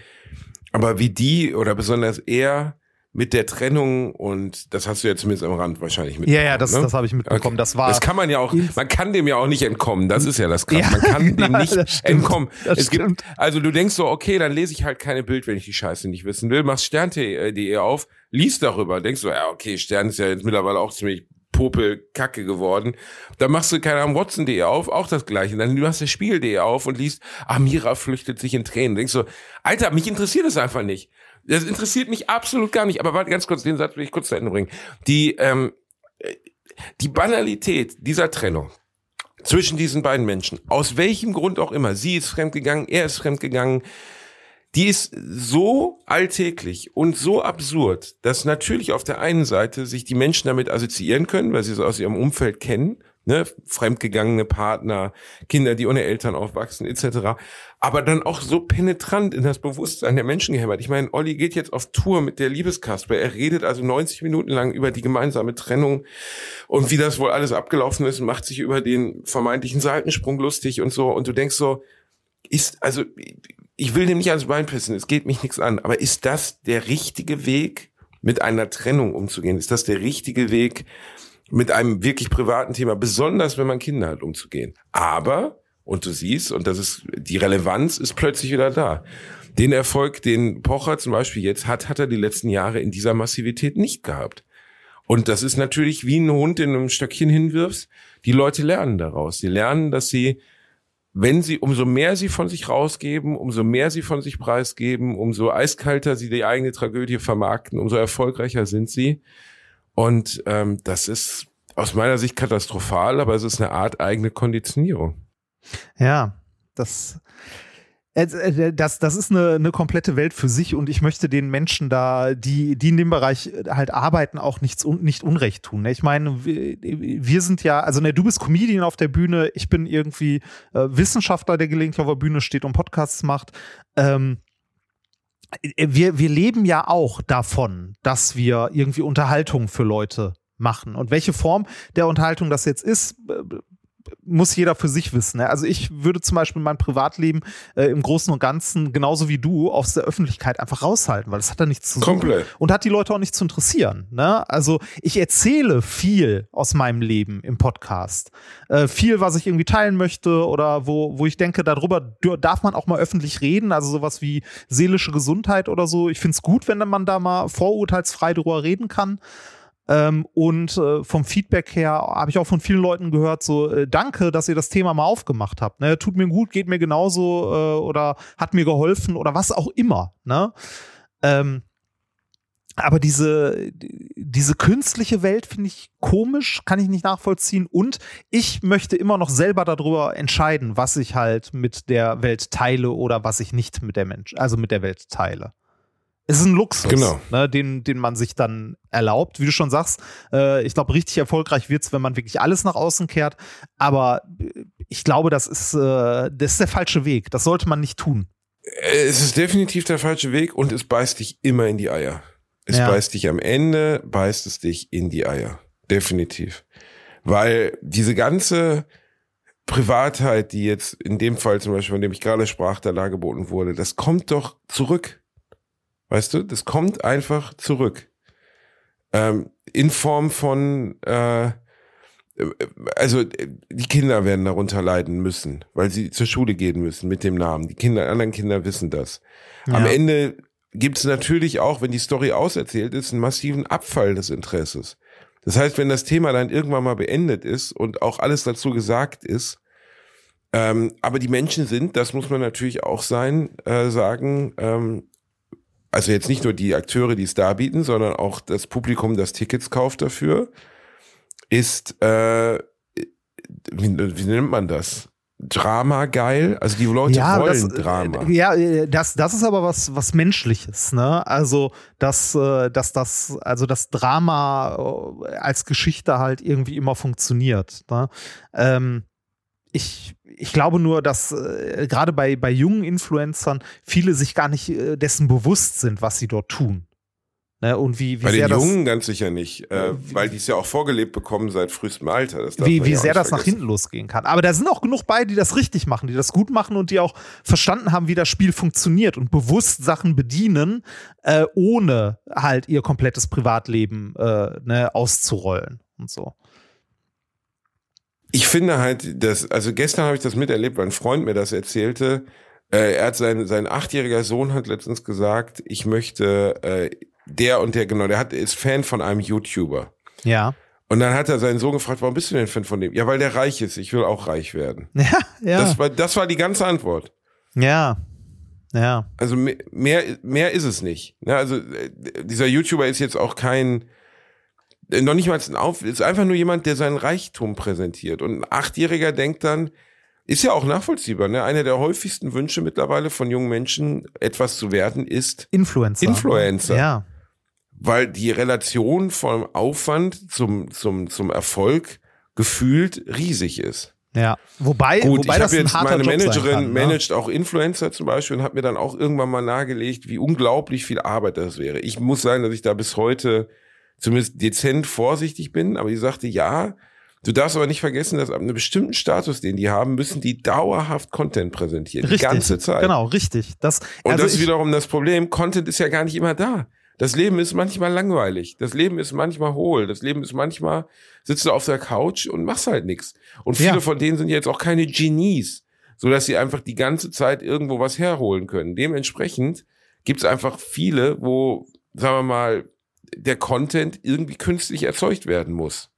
Aber wie die oder besonders er mit der Trennung und das hast du ja zumindest am Rand wahrscheinlich mitbekommen. Ja, ja, das, ne? das habe ich mitbekommen. Okay. Das war. Das kann man ja auch, man kann dem ja auch nicht entkommen. Das ist ja das Krass. Ja, man kann genau, dem nicht entkommen. Das es gibt, also du denkst so, okay, dann lese ich halt keine Bild, wenn ich die Scheiße nicht wissen will. Machst stern.de auf, liest darüber, denkst so, ja, okay, Stern ist ja jetzt mittlerweile auch ziemlich Popel-Kacke geworden. Dann machst du, keine Ahnung, Watson.de auf, auch das Gleiche. Dann du Spiegel.de auf und liest, Amira flüchtet sich in Tränen. Denkst so, Alter, mich interessiert das einfach nicht. Das interessiert mich absolut gar nicht. Aber warte ganz kurz, den Satz will ich kurz zu Ende bringen. Die, ähm, äh, die Banalität dieser Trennung zwischen diesen beiden Menschen, aus welchem Grund auch immer, sie ist fremdgegangen, er ist fremdgegangen, die ist so alltäglich und so absurd, dass natürlich auf der einen Seite sich die Menschen damit assoziieren können, weil sie es aus ihrem Umfeld kennen, ne, fremdgegangene Partner, Kinder, die ohne Eltern aufwachsen, etc. Aber dann auch so penetrant in das Bewusstsein der Menschen gehämmert. Ich meine, Olli geht jetzt auf Tour mit der Liebeskasper. Er redet also 90 Minuten lang über die gemeinsame Trennung und wie das wohl alles abgelaufen ist und macht sich über den vermeintlichen Seitensprung lustig und so. Und du denkst so, ist, also, ich will dem nicht ans Bein pissen, es geht mich nichts an, aber ist das der richtige Weg, mit einer Trennung umzugehen? Ist das der richtige Weg, mit einem wirklich privaten Thema, besonders wenn man Kinder hat, umzugehen? Aber, und du siehst, und das ist, die Relevanz ist plötzlich wieder da. Den Erfolg, den Pocher zum Beispiel jetzt hat, hat er die letzten Jahre in dieser Massivität nicht gehabt. Und das ist natürlich wie ein Hund, den du ein Stöckchen hinwirfst. Die Leute lernen daraus. Sie lernen, dass sie wenn sie, umso mehr sie von sich rausgeben, umso mehr sie von sich preisgeben, umso eiskalter sie die eigene Tragödie vermarkten, umso erfolgreicher sind sie. Und ähm, das ist aus meiner Sicht katastrophal, aber es ist eine Art eigene Konditionierung. Ja, das, das, das ist eine, eine komplette Welt für sich und ich möchte den Menschen da, die, die in dem Bereich halt arbeiten, auch nichts un, nicht Unrecht tun. ne? Ich meine, wir, wir sind ja, also ne, du bist Comedian auf der Bühne, ich bin irgendwie äh, Wissenschaftler, der gelegentlich auf der Bühne steht und Podcasts macht. Ähm, wir, wir leben ja auch davon, dass wir irgendwie Unterhaltung für Leute machen. Und welche Form der Unterhaltung das jetzt ist, äh, muss jeder für sich wissen. Ne? Also ich würde zum Beispiel mein Privatleben äh, im Großen und Ganzen genauso wie du aus der Öffentlichkeit einfach raushalten, weil das hat da nichts zu suchen Komplett. und hat die Leute auch nicht zu interessieren. Ne? Also ich erzähle viel aus meinem Leben im Podcast. Äh, viel, was ich irgendwie teilen möchte oder wo, wo ich denke, darüber darf man auch mal öffentlich reden. Also sowas wie seelische Gesundheit oder so. Ich finde es gut, wenn man da mal vorurteilsfrei drüber reden kann. Ähm, und äh, vom Feedback her habe ich auch von vielen Leuten gehört, so äh, danke, dass ihr das Thema mal aufgemacht habt. Ne? Tut mir gut, geht mir genauso äh, oder hat mir geholfen oder was auch immer. Ne? Ähm, aber diese, diese künstliche Welt finde ich komisch, kann ich nicht nachvollziehen. Und ich möchte immer noch selber darüber entscheiden, was ich halt mit der Welt teile oder was ich nicht mit der Mensch, also mit der Welt teile. Es ist ein Luxus, Genau. ne, den, den man sich dann erlaubt. Wie du schon sagst, äh, ich glaube, richtig erfolgreich wird es, wenn man wirklich alles nach außen kehrt. Aber äh, ich glaube, das ist, äh, das ist der falsche Weg. Das sollte man nicht tun. Äh, Es ist definitiv der falsche Weg und es beißt dich immer in die Eier. Es Ja. beißt dich am Ende, beißt es dich in die Eier. Definitiv. Weil diese ganze Privatheit, die jetzt in dem Fall zum Beispiel, von dem ich gerade sprach, da dargeboten wurde, das kommt doch zurück. Weißt du, das kommt einfach zurück. Ähm, in Form von, äh, also äh, die Kinder werden darunter leiden müssen, weil sie zur Schule gehen müssen mit dem Namen. Die Kinder, anderen Kinder wissen das. Am Ja. Ende gibt es natürlich auch, wenn die Story auserzählt ist, einen massiven Abfall des Interesses. Das heißt, wenn das Thema dann irgendwann mal beendet ist und auch alles dazu gesagt ist, ähm, aber die Menschen sind, das muss man natürlich auch sein, äh, sagen, ähm, also jetzt nicht nur die Akteure, die es darbieten, sondern auch das Publikum, das Tickets kauft dafür, ist, äh, wie, wie nennt man das? Drama geil? Also die Leute wollen das, Drama. äh, Ja, äh, das, das ist aber was, was Menschliches, ne? Also, dass, äh, dass das, also das Drama als Geschichte halt irgendwie immer funktioniert. Ne? Ähm, ich, ich glaube nur, dass äh, gerade bei, bei jungen Influencern viele sich gar nicht äh, dessen bewusst sind, was sie dort tun. Ne, und wie, wie Bei sehr den das, Jungen ganz sicher nicht, äh, weil die es ja auch vorgelebt bekommen seit frühestem Alter. Wie, wie sehr das nach hinten losgehen kann. Aber da sind auch genug bei, die das richtig machen, die das gut machen und die auch verstanden haben, wie das Spiel funktioniert und bewusst Sachen bedienen, äh, ohne halt ihr komplettes Privatleben äh, ne, auszurollen und so. Ich finde halt, dass, also gestern habe ich das miterlebt, weil ein Freund mir das erzählte. Äh, er hat sein, sein achtjähriger Sohn hat letztens gesagt, ich möchte, äh, der und der, genau, der hat, ist Fan von einem YouTuber. Ja. Und dann hat er seinen Sohn gefragt, warum bist du denn Fan von dem? Ja, weil der reich ist, ich will auch reich werden. Ja, ja. Das, war, das war die ganze Antwort. ja. Ja. Also me- mehr, mehr ist es nicht. Ne, also äh, dieser YouTuber ist jetzt auch kein, noch nicht mal ein Auf, ist einfach nur jemand, der seinen Reichtum präsentiert. Und ein Achtjähriger denkt dann, ist ja auch nachvollziehbar. Ne? Einer der häufigsten Wünsche mittlerweile von jungen Menschen, etwas zu werden, ist, Influencer. Influencer. Ja. weil die Relation vom Aufwand zum, zum, zum Erfolg gefühlt riesig ist. Ja. Wobei, Gut, wobei ich das habe ein jetzt harter meine Job sein Managerin kann, ne? managt auch Influencer zum Beispiel und hat mir dann auch irgendwann mal nahegelegt, wie unglaublich viel Arbeit das wäre. Ich muss sagen, dass ich da bis heute zumindest dezent vorsichtig bin, aber die sagte, ja, du darfst aber nicht vergessen, dass ab einem bestimmten Status, den die haben, müssen die dauerhaft Content präsentieren. Richtig. Die ganze Zeit. Genau, richtig. Das, Und also das ist wiederum das Problem, Content ist ja gar nicht immer da. Das Leben ist manchmal langweilig. Das Leben ist manchmal hohl. Das Leben ist manchmal, sitzt du auf der Couch und machst halt nichts. Und viele Ja. von denen sind jetzt auch keine Genies, so dass sie einfach die ganze Zeit irgendwo was herholen können. Dementsprechend gibt es einfach viele, wo, sagen wir mal, der Content irgendwie künstlich erzeugt werden muss.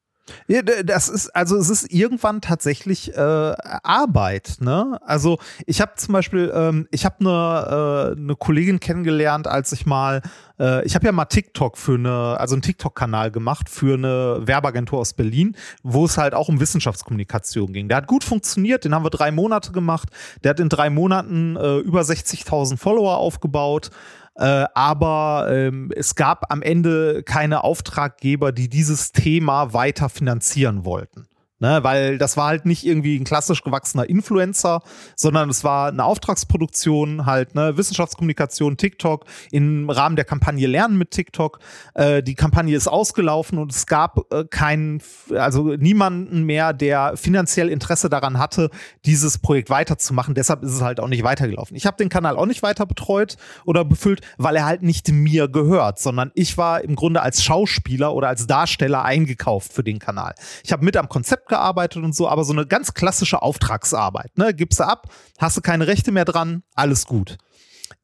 Ja, das ist, also es ist irgendwann tatsächlich äh, Arbeit, ne? Also ich habe zum Beispiel, ähm, ich habe eine äh, eine Kollegin kennengelernt, als ich mal, äh, ich habe ja mal TikTok für eine, also einen TikTok-Kanal gemacht für eine Werbeagentur aus Berlin, wo es halt auch um Wissenschaftskommunikation ging. Der hat gut funktioniert, den haben wir drei Monate gemacht. Der hat in drei Monaten äh, über 60.000 Follower aufgebaut. Äh, aber ähm, es gab am Ende keine Auftraggeber, die dieses Thema weiter finanzieren wollten. Ne, weil das war halt nicht irgendwie ein klassisch gewachsener Influencer, sondern es war eine Auftragsproduktion, halt ne, Wissenschaftskommunikation, TikTok im Rahmen der Kampagne Lernen mit TikTok. Äh, die Kampagne ist ausgelaufen und es gab äh, keinen, also niemanden mehr, der finanziell Interesse daran hatte, dieses Projekt weiterzumachen. Deshalb ist es halt auch nicht weitergelaufen. Ich habe den Kanal auch nicht weiter betreut oder befüllt, weil er halt nicht mir gehört, sondern ich war im Grunde als Schauspieler oder als Darsteller eingekauft für den Kanal. Ich habe mit am Konzept gearbeitet und so, aber so eine ganz klassische Auftragsarbeit. Ne? Gibst du ab, hast du keine Rechte mehr dran, alles gut.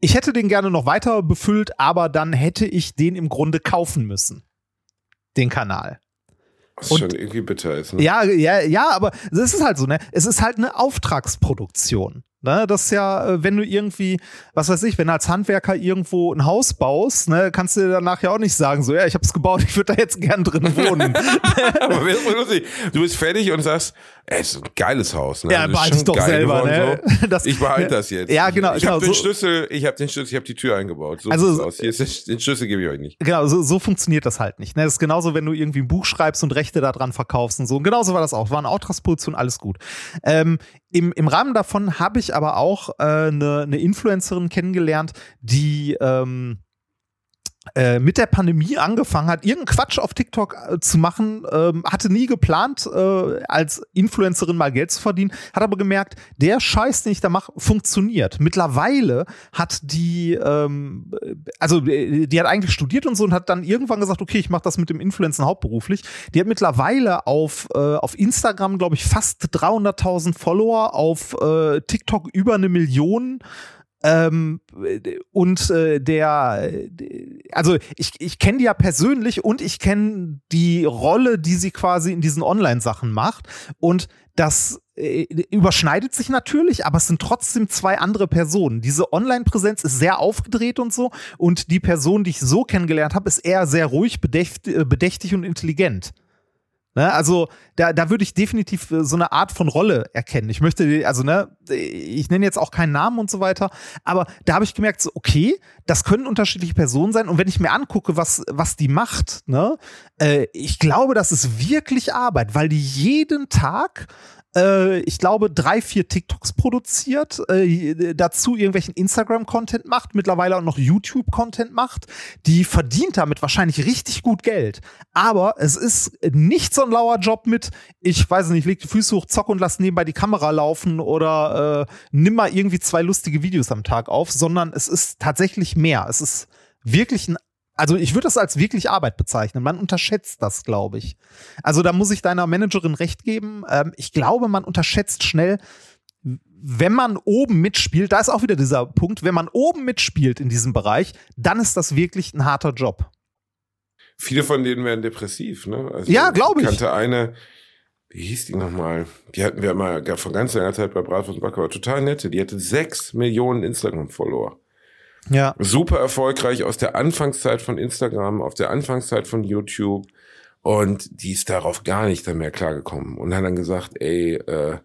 Ich hätte den gerne noch weiter befüllt, aber dann hätte ich den im Grunde kaufen müssen. Den Kanal. Was Und- schon irgendwie bitter ist. Ne? Ja, ja, ja, aber es ist halt so, ne? Es ist halt eine Auftragsproduktion. Ne? Das ist ja, äh, wenn du irgendwie, was weiß ich, wenn du als Handwerker irgendwo ein Haus baust, ne, kannst du danach ja auch nicht sagen, so, ja, ich hab's gebaut, ich würde da jetzt gern drin wohnen. Du bist fertig und sagst, ey, ist ein geiles Haus. Ne? Ja, behalte ich doch selber, ne? So. Das- ich behalte das jetzt. Ja, genau, Ich genau, habe den so- Schlüssel, ich habe den Schlüssel, ich habe die Tür eingebaut. So Also- aus. Hier ist den Schlüssel gebe ich euch nicht. Genau, so, so funktioniert das halt nicht. Ne? Das ist genauso, wenn du irgendwie ein Buch schreibst und Rechte daran verkaufst und so. Und genauso war das auch. War eine Auftragsproduktion, alles gut. Ähm, im, Im Rahmen davon habe ich aber auch äh, eine, eine Influencerin kennengelernt, die ähm, äh, mit der Pandemie angefangen hat, irgendeinen Quatsch auf TikTok äh, zu machen, ähm, hatte nie geplant, äh, als Influencerin mal Geld zu verdienen, hat aber gemerkt, der Scheiß, den ich da mache, funktioniert. Mittlerweile hat die, ähm, also äh, die hat eigentlich studiert und so und hat dann irgendwann gesagt, okay, ich mache das mit dem Influencen hauptberuflich. Die hat mittlerweile auf, auf Instagram, glaube ich, fast 300.000 Follower, auf TikTok über eine Million. Ähm, und äh, der, also ich, ich kenne die ja persönlich und ich kenne die Rolle, die sie quasi in diesen Online-Sachen macht. Und das äh, überschneidet sich natürlich, aber es sind trotzdem zwei andere Personen. Diese Online-Präsenz ist sehr aufgedreht und so. Und die Person, die ich so kennengelernt habe, ist eher sehr ruhig, bedächt, äh, bedächtig und intelligent. Ne, also da, da würde ich definitiv äh, so eine Art von Rolle erkennen. Ich möchte, also ne, ich nenne jetzt auch keinen Namen und so weiter, aber da habe ich gemerkt, so, okay, das können unterschiedliche Personen sein und wenn ich mir angucke, was, was die macht, ne, äh, ich glaube, das ist wirklich Arbeit, weil die jeden Tag äh, ich glaube, drei, vier TikToks produziert, äh, dazu irgendwelchen Instagram-Content macht, mittlerweile auch noch YouTube-Content macht. Die verdient damit wahrscheinlich richtig gut Geld. Aber es ist nicht so ein lauer Job mit, ich weiß nicht, leg die Füße hoch, zock und lass nebenbei die Kamera laufen oder äh, nimm mal irgendwie zwei lustige Videos am Tag auf, sondern es ist tatsächlich mehr. Es ist wirklich ein also ich würde das als wirklich Arbeit bezeichnen. Man unterschätzt das, glaube ich. Also da muss ich deiner Managerin recht geben. Ähm, ich glaube, man unterschätzt schnell, wenn man oben mitspielt, da ist auch wieder dieser Punkt, wenn man oben mitspielt in diesem Bereich, dann ist das wirklich ein harter Job. Viele von denen werden depressiv, ne? Also ja, glaube ich. Ich kannte eine, wie hieß die nochmal? Die hatten wir mal vor ganz langer Zeit bei Bratwurst Backer, aber total nette. Die hatte sechs Millionen Instagram-Follower. Ja. Super erfolgreich aus der Anfangszeit von Instagram, auf der Anfangszeit von YouTube. Und die ist darauf gar nicht dann mehr klargekommen und hat dann gesagt, ey, äh,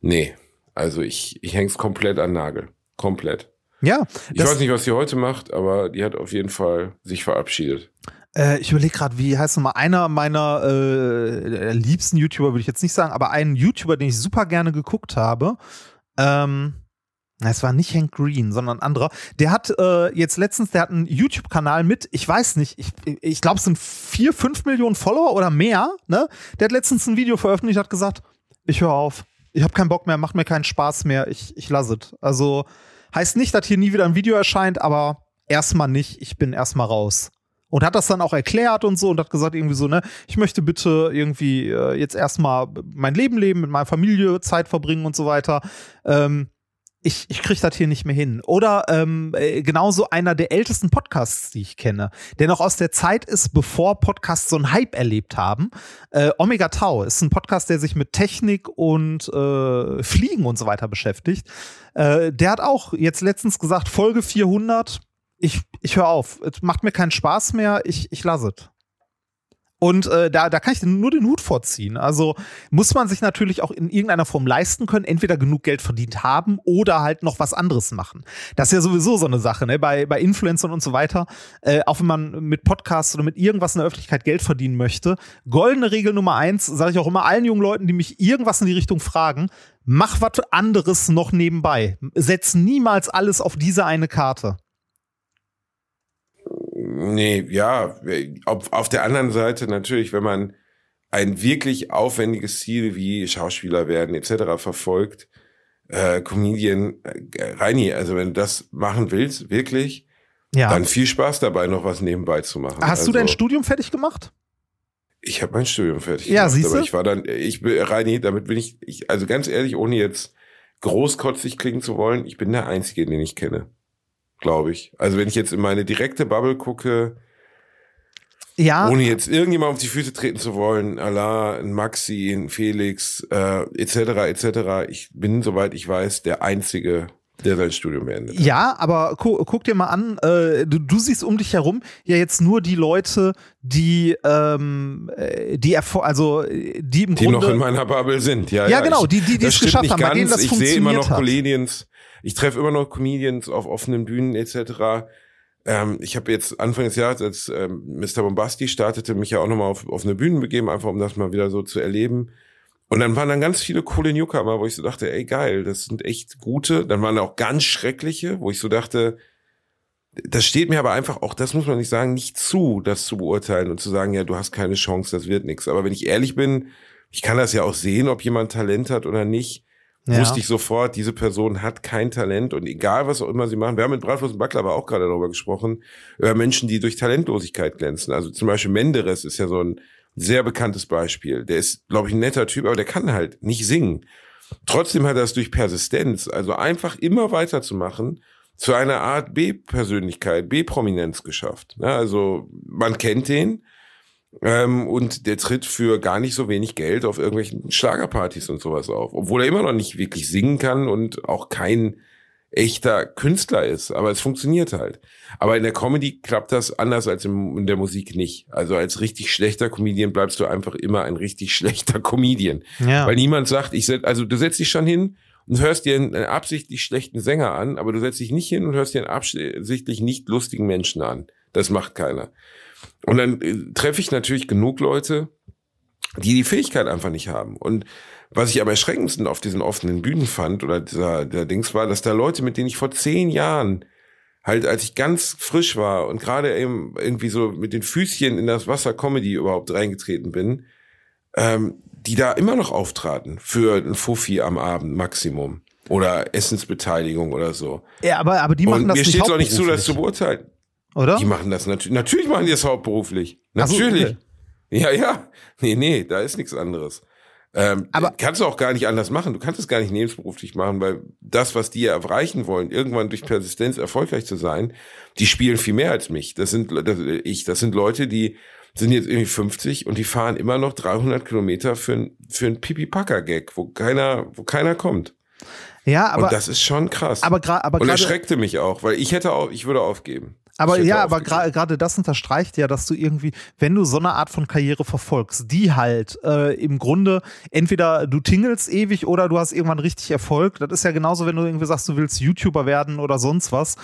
nee, also ich, ich häng's komplett an Nagel. Komplett. Ja. Ich weiß nicht, was sie heute macht, aber die hat auf jeden Fall sich verabschiedet. Äh, ich überlege gerade, wie heißt nochmal einer meiner äh, liebsten YouTuber, würde ich jetzt nicht sagen, aber einen YouTuber, den ich super gerne geguckt habe. Ähm, es war nicht Hank Green, sondern ein anderer. Der hat äh, jetzt letztens, der hat einen YouTube-Kanal mit, ich weiß nicht, ich, ich glaube, es sind vier, fünf Millionen Follower oder mehr. Ne? Der hat letztens ein Video veröffentlicht, hat gesagt, ich höre auf. Ich habe keinen Bock mehr, macht mir keinen Spaß mehr, ich, ich lasse es. Also heißt nicht, dass hier nie wieder ein Video erscheint, aber erstmal nicht, ich bin erstmal raus. Und hat das dann auch erklärt und so und hat gesagt irgendwie so, ne, ich möchte bitte irgendwie äh, jetzt erstmal mein Leben leben, mit meiner Familie Zeit verbringen und so weiter. Ähm, ich, ich kriege das hier nicht mehr hin. Oder ähm, äh, genauso einer der ältesten Podcasts, die ich kenne, der noch aus der Zeit ist, bevor Podcasts so einen Hype erlebt haben. Äh, Omega Tau ist ein Podcast, der sich mit Technik und äh, Fliegen und so weiter beschäftigt. Äh, der hat auch jetzt letztens gesagt, Folge 400, ich, ich höre auf, es macht mir keinen Spaß mehr, ich, ich lasse es. Und äh, da, da kann ich nur den Hut vorziehen. Also muss man sich natürlich auch in irgendeiner Form leisten können, entweder genug Geld verdient haben oder halt noch was anderes machen. Das ist ja sowieso so eine Sache, ne? Bei, bei Influencern und so weiter. Äh, auch wenn man mit Podcasts oder mit irgendwas in der Öffentlichkeit Geld verdienen möchte. Goldene Regel Nummer eins, sage ich auch immer allen jungen Leuten, die mich irgendwas in die Richtung fragen, mach was anderes noch nebenbei. Setz niemals alles auf diese eine Karte. Nee, ja, auf, auf der anderen Seite natürlich, wenn man ein wirklich aufwendiges Ziel wie Schauspieler werden etc. verfolgt, äh, Comedian, äh, Reini, also wenn du das machen willst, wirklich, ja. dann viel Spaß dabei, noch was nebenbei zu machen. Hast also, du dein Studium fertig gemacht? Ich habe mein Studium fertig ja, gemacht, siehst du? aber ich war dann, ich bin, Reini, damit bin ich, ich, also ganz ehrlich, ohne jetzt großkotzig klingen zu wollen, ich bin der Einzige, den ich kenne glaube ich. Also wenn ich jetzt in meine direkte Bubble gucke, ja. ohne jetzt irgendjemand auf die Füße treten zu wollen, Allah, ein Maxi, ein Felix, äh, etc., etc., ich bin, soweit ich weiß, der Einzige, der sein Studium beendet. Ja, aber gu guck dir mal an, äh, du, du, siehst um dich herum ja jetzt nur die Leute, die, ähm, äh, die also die im die Grunde noch in meiner Bubble sind. Ja, ja, ja genau, die, die, die es geschafft haben, bei denen das ich funktioniert sehe immer noch hat. Comedians, ich treffe immer noch Comedians auf offenen Bühnen etc. Ähm, ich habe jetzt Anfang des Jahres, als ähm, Mr. Bombasti startete, mich ja auch nochmal auf, auf eine Bühne begeben, einfach um das mal wieder so zu erleben. Und dann waren dann ganz viele coole Newcomer, wo ich so dachte, ey geil, das sind echt gute. Dann waren auch ganz schreckliche, wo ich so dachte, das steht mir aber einfach auch, das muss man nicht sagen, nicht zu, das zu beurteilen und zu sagen, ja, du hast keine Chance, das wird nichts. Aber wenn ich ehrlich bin, ich kann das ja auch sehen, ob jemand Talent hat oder nicht ja. wusste ich sofort, diese Person hat kein Talent und egal was auch immer sie machen. Wir haben mit Bratwurst und Baklava auch gerade darüber gesprochen, über Menschen, die durch Talentlosigkeit glänzen. Also zum Beispiel Menderes ist ja so ein sehr bekanntes Beispiel. Der ist, glaube ich, ein netter Typ, aber der kann halt nicht singen. Trotzdem hat er es durch Persistenz, also einfach immer weiterzumachen, zu einer Art B-Persönlichkeit, B-Prominenz geschafft. Also man kennt den, ähm, und der tritt für gar nicht so wenig Geld auf irgendwelchen Schlagerpartys und sowas auf. Obwohl er immer noch nicht wirklich singen kann und auch kein echter Künstler ist. Aber es funktioniert halt. Aber in der Comedy klappt das anders als in der Musik nicht. Also als richtig schlechter Comedian bleibst du einfach immer ein richtig schlechter Comedian. Ja. Weil niemand sagt, ich setz, also du setzt dich schon hin und hörst dir einen, einen absichtlich schlechten Sänger an, aber du setzt dich nicht hin und hörst dir einen absichtlich nicht lustigen Menschen an. Das macht keiner. Und dann äh, treffe ich natürlich genug Leute, die die Fähigkeit einfach nicht haben. Und was ich am erschreckendsten auf diesen offenen Bühnen fand oder dieser der Dings war, dass da Leute, mit denen ich vor zehn Jahren halt, als ich ganz frisch war und gerade eben irgendwie so mit den Füßchen in das Wasser Comedy überhaupt reingetreten bin, ähm, die da immer noch auftraten für ein Fuffi am Abend Maximum oder Essensbeteiligung oder so. Ja, aber, aber die machen und das mir nicht steht es auch nicht zu, das zu beurteilen. oder? Die machen das natürlich. Natürlich machen die das hauptberuflich. Ach so, Natürlich. okay. Ja, ja. Nee, nee, da ist nichts anderes. Ähm, Aber- kannst du auch gar nicht anders machen. Du kannst es gar nicht nebenberuflich machen, weil das, was die erreichen wollen, irgendwann durch Persistenz erfolgreich zu sein, die spielen viel mehr als mich. Das sind das, ich. Das sind Leute, die sind jetzt irgendwie 50 und die fahren immer noch 300 Kilometer für ein für ein Pipi-Packer-Gag, wo keiner, wo keiner kommt. Ja, aber, und das ist schon krass. aber, gra aber und gerade. erschreckte mich auch, weil ich hätte auch, ich würde aufgeben. Aber ja, aber aufgegeben. gra- gerade das unterstreicht ja, dass du irgendwie, wenn du so eine Art von Karriere verfolgst, die halt äh, im Grunde entweder du tingelst ewig oder du hast irgendwann richtig Erfolg. Das ist ja genauso, wenn du irgendwie sagst, du willst YouTuber werden oder sonst was.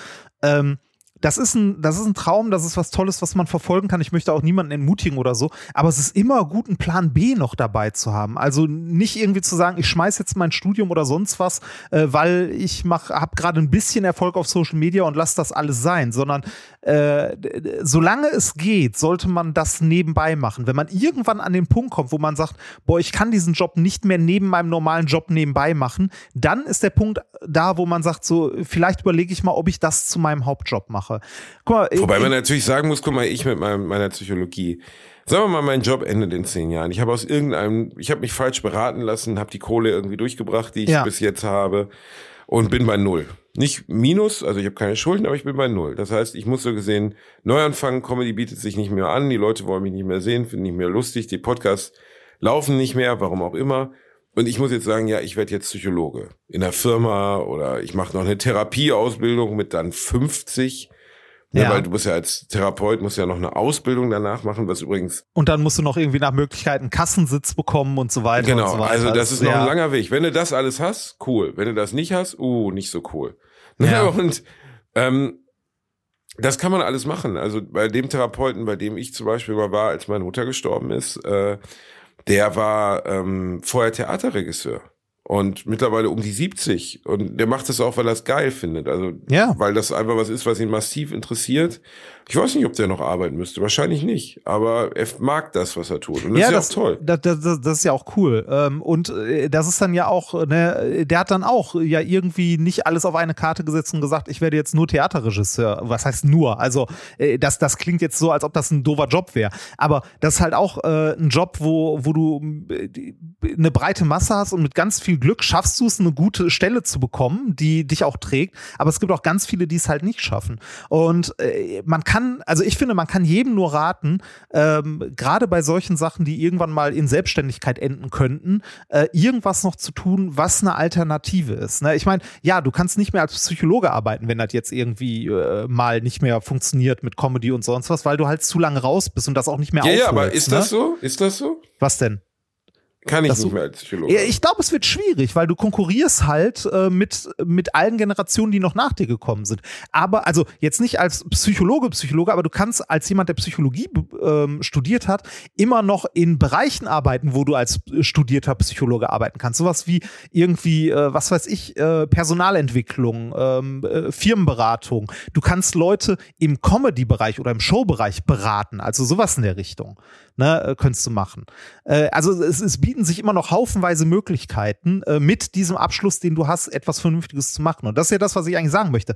Ähm, das ist, ein, das ist ein Traum, das ist was Tolles, was man verfolgen kann. Ich möchte auch niemanden entmutigen oder so. Aber es ist immer gut, einen Plan B noch dabei zu haben. Also nicht irgendwie zu sagen, ich schmeiß jetzt mein Studium oder sonst was, äh, weil ich habe gerade ein bisschen Erfolg auf Social Media und lass das alles sein, sondern äh, solange es geht, sollte man das nebenbei machen. Wenn man irgendwann an den Punkt kommt, wo man sagt, boah, ich kann diesen Job nicht mehr neben meinem normalen Job nebenbei machen, dann ist der Punkt da, wo man sagt, so, vielleicht überlege ich mal, ob ich das zu meinem Hauptjob mache. Guck mal, Wobei ich- man natürlich sagen muss, guck mal, ich mit meinem, meiner Psychologie. Sagen wir mal, mein Job endet in zehn Jahren. Ich habe aus irgendeinem, ich habe mich falsch beraten lassen, habe die Kohle irgendwie durchgebracht, die ich Ja. bis jetzt habe und bin bei null. Nicht minus, also ich habe keine Schulden, aber ich bin bei null. Das heißt, ich muss so gesehen neu anfangen. Comedy bietet sich nicht mehr an, die Leute wollen mich nicht mehr sehen, finden nicht mehr lustig, die Podcasts laufen nicht mehr, warum auch immer. Und ich muss jetzt sagen, ja, ich werde jetzt Psychologe in der Firma oder ich mache noch eine Therapieausbildung mit dann 50. Ja. Ja. weil du musst ja als Therapeut musst ja noch eine Ausbildung danach machen, was übrigens und dann musst du noch irgendwie nach Möglichkeiten Kassensitz bekommen und so weiter. und genau, so weiter. also das ist noch ja. ein langer Weg. Wenn du das alles hast, cool. Wenn du das nicht hast, uh, nicht so cool. Ja. Und ähm, das kann man alles machen. Also bei dem Therapeuten, bei dem ich zum Beispiel mal war, als meine Mutter gestorben ist, äh, der war ähm, vorher Theaterregisseur und mittlerweile um die 70 und der macht das auch, weil er es geil findet. Also Ja. weil das einfach was ist, was ihn massiv interessiert. Ich weiß nicht, ob der noch arbeiten müsste. Wahrscheinlich nicht. Aber er mag das, was er tut. Und das ist ja auch toll. Das, das, das, das ist ja auch cool. Ähm, und äh, das ist dann ja auch, ne, der hat dann auch ja irgendwie nicht alles auf eine Karte gesetzt und gesagt, ich werde jetzt nur Theaterregisseur. Was heißt nur? Also, äh, das, das klingt jetzt so, als ob das ein doofer Job wäre. Aber das ist halt auch äh, ein Job, wo, wo du eine breite Masse hast und mit ganz viel Glück schaffst du es, eine gute Stelle zu bekommen, die dich auch trägt. Aber es gibt auch ganz viele, die es halt nicht schaffen. Und man kann, also ich finde, man kann jedem nur raten, ähm, gerade bei solchen Sachen, die irgendwann mal in Selbstständigkeit enden könnten, äh, irgendwas noch zu tun, was eine Alternative ist. Ne? Ich meine, ja, du kannst nicht mehr als Psychologe arbeiten, wenn das jetzt irgendwie äh, mal nicht mehr funktioniert mit Comedy und sonst was, weil du halt zu lange raus bist und das auch nicht mehr Ja, ja, aber aufholst, ist ne? das so? Ist das so? Was denn? Kann ich nicht mehr als Psychologe. Ja, ich glaube, es wird schwierig, weil du konkurrierst halt äh, mit, mit allen Generationen, die noch nach dir gekommen sind. Aber, also jetzt nicht als Psychologe, Psychologe, aber du kannst als jemand, der Psychologie ähm, studiert hat, immer noch in Bereichen arbeiten, wo du als äh, studierter Psychologe arbeiten kannst. Sowas wie irgendwie, äh, was weiß ich, äh, Personalentwicklung, ähm, äh, Firmenberatung. Du kannst Leute im Comedy-Bereich oder im Show-Bereich beraten, also sowas in der Richtung. Ne, äh, könntest du machen. Also es, es bieten sich immer noch haufenweise Möglichkeiten, äh, mit diesem Abschluss, den du hast, etwas Vernünftiges zu machen. Und das ist ja das, was ich eigentlich sagen möchte.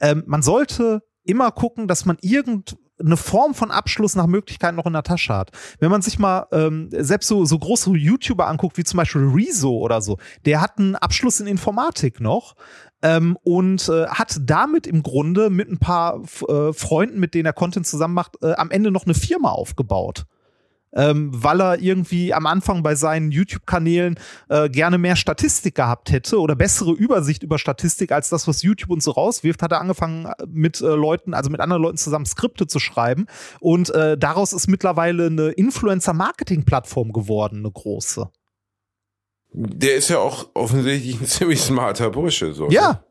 Ähm, man sollte immer gucken, dass man irgendeine Form von Abschluss nach Möglichkeit noch in der Tasche hat. Wenn man sich mal ähm, selbst so, so große YouTuber anguckt, wie zum Beispiel Rezo oder so, der hat einen Abschluss in Informatik noch ähm, und äh, hat damit im Grunde mit ein paar äh, Freunden, mit denen er Content zusammen macht, äh, am Ende noch eine Firma aufgebaut ähm, weil er irgendwie am Anfang bei seinen YouTube-Kanälen äh, gerne mehr Statistik gehabt hätte oder bessere Übersicht über Statistik als das, was YouTube uns so rauswirft, hat er angefangen äh, mit äh, Leuten, also mit anderen Leuten zusammen Skripte zu schreiben und äh, daraus ist mittlerweile eine Influencer-Marketing-Plattform geworden, eine große. Der ist ja auch offensichtlich ein ziemlich smarter Bursche. So. Ja.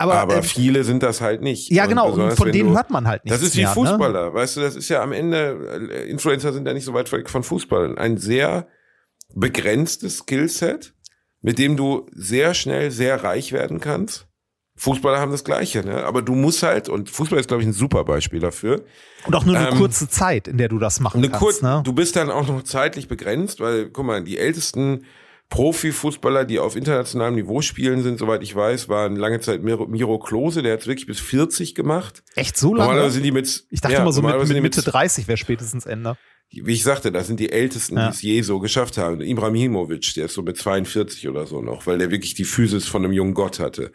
Aber, Aber äh, viele sind das halt nicht. ja, genau. Und besonders, von denen du- hört man halt nichts Das ist wie mehr, Ne? Fußballer, weißt du, das ist ja am Ende, äh, Influencer sind ja nicht so weit weg von Fußball. Ein sehr begrenztes Skillset, mit dem du sehr schnell sehr reich werden kannst. Fußballer haben das Gleiche, ne? Aber du musst halt, und Fußball ist, glaube ich, ein super Beispiel dafür. Und auch nur eine ähm, kurze Zeit, in der du das machen Eine kannst. kurz, ne? Du bist dann auch noch zeitlich begrenzt, weil, guck mal, die ältesten Profifußballer, die auf internationalem Niveau spielen, sind, soweit ich weiß, waren lange Zeit Miro, Miro Klose, der hat es wirklich bis 40 gemacht. Echt so lange? Normalerweise sind die mit, Ich dachte ja, mal so mit, mit Mitte 30 wäre spätestens Ende. wie ich sagte, das sind die Ältesten, Ja. die es je so geschafft haben. Ibrahimovic, der ist so mit 42 oder so noch, weil der wirklich die Physis von einem jungen Gott hatte.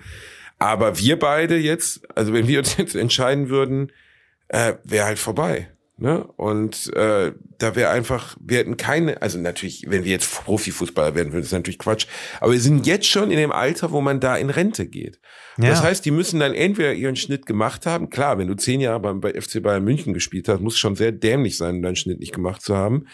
Aber wir beide jetzt, also wenn wir uns jetzt entscheiden würden, äh, wäre halt vorbei. Ne? Und äh, da wäre einfach, wir hätten keine, also natürlich, wenn wir jetzt Profifußballer werden würden, ist natürlich Quatsch. Aber wir sind jetzt schon in dem Alter, wo man da in Rente geht. Ja. Das heißt, die müssen dann entweder ihren Schnitt gemacht haben. Klar, wenn du zehn Jahre beim, bei FC Bayern München gespielt hast, muss schon sehr dämlich sein, deinen Schnitt nicht gemacht zu haben.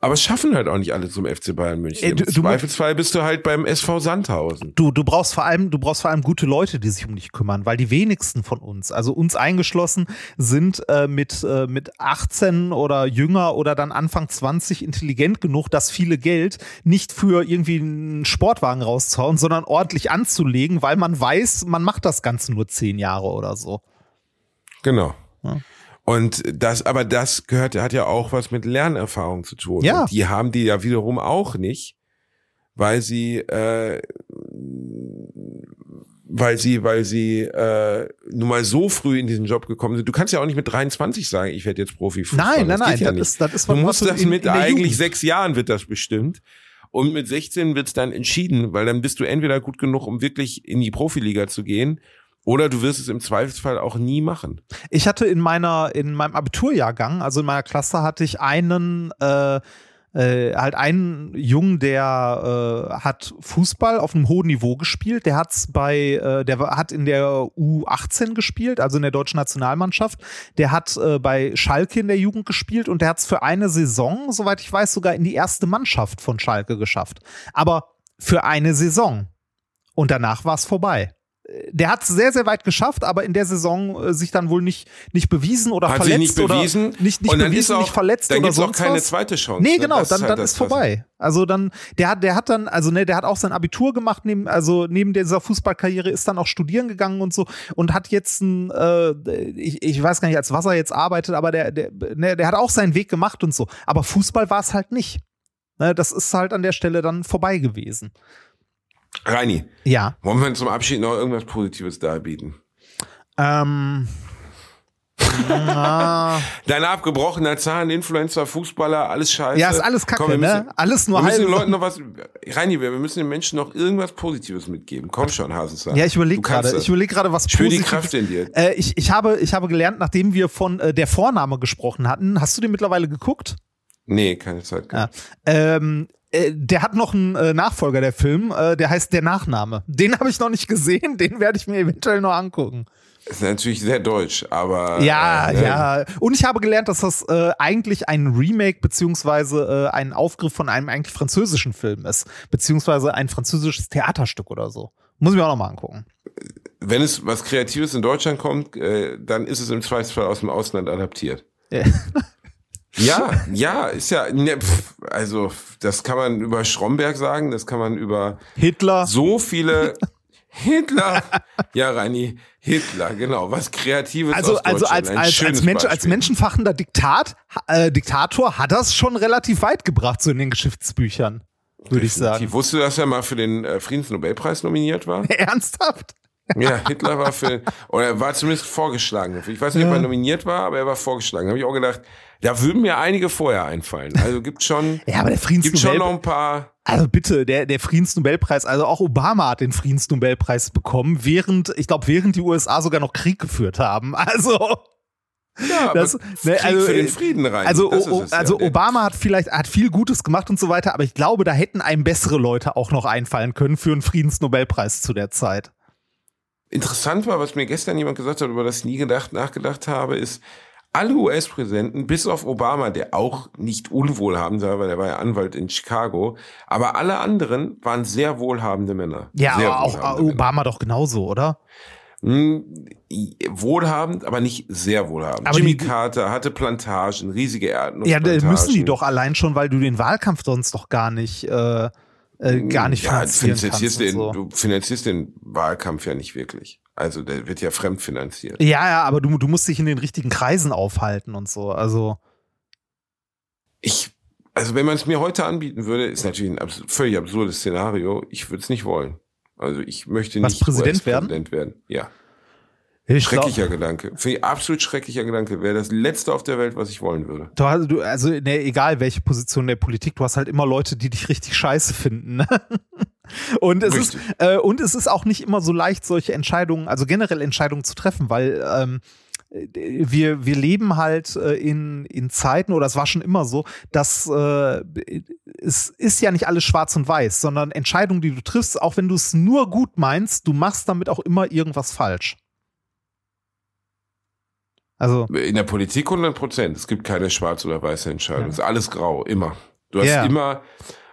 Aber es schaffen halt auch nicht alle zum FC Bayern München. Äh, du- Im Zweifelsfall bist du halt beim SV Sandhausen. Du, du brauchst vor allem, du brauchst vor allem gute Leute, die sich um dich kümmern, weil die wenigsten von uns, also uns eingeschlossen, sind äh, mit, äh, mit 18 oder jünger oder dann Anfang 20 intelligent genug, das viele Geld nicht für irgendwie einen Sportwagen rauszuhauen, sondern ordentlich anzulegen, weil man weiß, man macht das Ganze nur zehn Jahre oder so. Genau. Ja. Und das, aber das gehört, hat ja auch was mit Lernerfahrung zu tun. Ja. Und die haben die ja wiederum auch nicht, weil sie, äh, weil sie, weil sie äh, nun mal so früh in diesen Job gekommen sind. Du kannst ja auch nicht mit 23 sagen, ich werde jetzt Profi. Nein, nein, das nein, ja das nicht. ist, das ist Du musst das in- mit in eigentlich sechs Jahren wird das bestimmt. Und mit 16 wird's dann entschieden, weil dann bist du entweder gut genug, um wirklich in die Profiliga zu gehen, oder du wirst es im Zweifelsfall auch nie machen. Ich hatte in meiner, in meinem Abiturjahrgang, also in meiner Klasse, hatte ich einen, äh, äh, halt einen Jungen, der äh, hat Fußball auf einem hohen Niveau gespielt. Der hat's bei, äh, der war- hat in der U18 gespielt, also in der deutschen Nationalmannschaft. Der hat äh, bei Schalke in der Jugend gespielt und der hat's für eine Saison, soweit ich weiß, sogar in die erste Mannschaft von Schalke geschafft. Aber für eine Saison. Und danach war's vorbei der hat es sehr, sehr weit geschafft, aber in der Saison äh, sich dann wohl nicht, nicht bewiesen oder Hat sich verletzt nicht bewiesen. oder nicht, nicht und dann bewiesen, ist auch, nicht verletzt dann oder gibt's auch sonst keine was. zweite Chance. Nee, ne? genau, dann, halt dann das ist vorbei. Also dann, der hat, der hat dann, also ne, der hat auch sein Abitur gemacht, neben, also neben dieser Fußballkarriere ist dann auch studieren gegangen und so und hat jetzt ein, äh, ich, ich weiß gar nicht, als was er jetzt arbeitet, aber der, der, ne, der hat auch seinen Weg gemacht und so. Aber Fußball war es halt nicht. Ne, das ist halt an der Stelle dann vorbei gewesen. Reini, Ja. wollen wir zum Abschied noch irgendwas Positives darbieten? Ähm. Dein abgebrochener Zahn, Influencer, Fußballer, alles scheiße. Ja, ist alles Kacke, Komm, wir müssen, ne? Alles nur wir müssen den halb- Leuten noch was, Reini, wir müssen den Menschen noch irgendwas Positives mitgeben. Komm schon, Hasenzahn. Ja, ich überlege gerade. Ich überlege gerade, was Spür die Positives- Kraft in dir. Äh, ich, ich, habe, ich habe gelernt, nachdem wir von äh, der Vorname gesprochen hatten, hast du den mittlerweile geguckt? Nee, keine Zeit. Ja. Ähm, äh, der hat noch einen äh, Nachfolger, der Film, äh, der heißt Der Nachname. Den habe ich noch nicht gesehen, den werde ich mir eventuell noch angucken. Ist natürlich sehr deutsch, aber. Ja, äh, ja. Und ich habe gelernt, dass das äh, eigentlich ein Remake beziehungsweise äh, ein Aufgriff von einem eigentlich französischen Film ist, beziehungsweise ein französisches Theaterstück oder so. Muss ich mir auch noch mal angucken. Wenn es was Kreatives in Deutschland kommt, dann ist es im Zweifelsfall aus dem Ausland adaptiert. Ja. Ja, ist ja, ne, pf, also das kann man über Stromberg sagen, das kann man über Hitler. so viele Hitler. Ja, Reini, Hitler, genau, was Kreatives Also, aus also als, als, als, Mensch, als Beispiel. menschenverachtender Diktat, äh, Diktator hat das schon relativ weit gebracht, so in den Geschichtsbüchern, würde ich sagen. Wusste, dass er mal für den äh, Friedensnobelpreis nominiert war. Ernsthaft? Ja, Hitler war für, oder er war zumindest vorgeschlagen. Ich weiß nicht, ob Ja. er nominiert war, aber er war vorgeschlagen. Da habe ich auch gedacht, da würden mir einige vorher einfallen. Also gibt schon, Ja, aber der gibt schon noch Friedensnobelpreis. ein paar. Also bitte, der, der Friedensnobelpreis, also auch Obama hat den Friedensnobelpreis bekommen, während, ich glaube, während die USA sogar noch Krieg geführt haben. Also. Ja, Das- ne, Krieg also, für den Frieden rein. Also, o- es ja. also Der- Obama hat vielleicht hat viel Gutes gemacht und so weiter, aber ich glaube, da hätten einem bessere Leute auch noch einfallen können für einen Friedensnobelpreis zu der Zeit. Interessant war, was mir gestern jemand gesagt hat, über das ich nie gedacht, nachgedacht habe, ist, alle US-Präsidenten, bis auf Obama, der auch nicht unwohlhabend war, weil er war ja Anwalt in Chicago, aber alle anderen waren sehr wohlhabende Männer. Ja, sehr aber auch Obama Männer. doch genauso, oder? Hm, wohlhabend, aber nicht sehr wohlhabend. Aber Jimmy Carter hatte Plantagen, riesige Erden. Ja, müssen die doch allein schon, weil du den Wahlkampf sonst doch gar nicht, äh, äh gar nicht ja, finanzierst. Den, so. Du finanzierst den Wahlkampf ja nicht wirklich. Also der wird ja fremdfinanziert. Ja, ja, aber du, du musst dich in den richtigen Kreisen aufhalten und so. Also. Ich, also wenn man es mir heute anbieten würde, ist natürlich ein abs völlig absurdes Szenario. Ich würde es nicht wollen. Also ich möchte Was, nicht Präsident werden? Präsident werden. Ja. Ich schrecklicher glaub, Gedanke. Finde ich absolut schrecklicher Gedanke. Wäre das letzte auf der Welt, was ich wollen würde. Du, hast, du, also, ne, egal welche Position der Politik, du hast halt immer Leute, die dich richtig scheiße finden. Ne? Und es, ist, äh, und es ist auch nicht immer so leicht, solche Entscheidungen, also generell Entscheidungen zu treffen, weil ähm, wir, wir leben halt äh, in, in Zeiten, oder es war schon immer so, dass äh, es ist ja nicht alles schwarz und weiß, sondern Entscheidungen, die du triffst, auch wenn du es nur gut meinst, du machst damit auch immer irgendwas falsch. Also in der Politik 100 Prozent. Es gibt keine schwarz oder weiße Entscheidung. Ja. Es ist alles grau, immer. Du hast ja. immer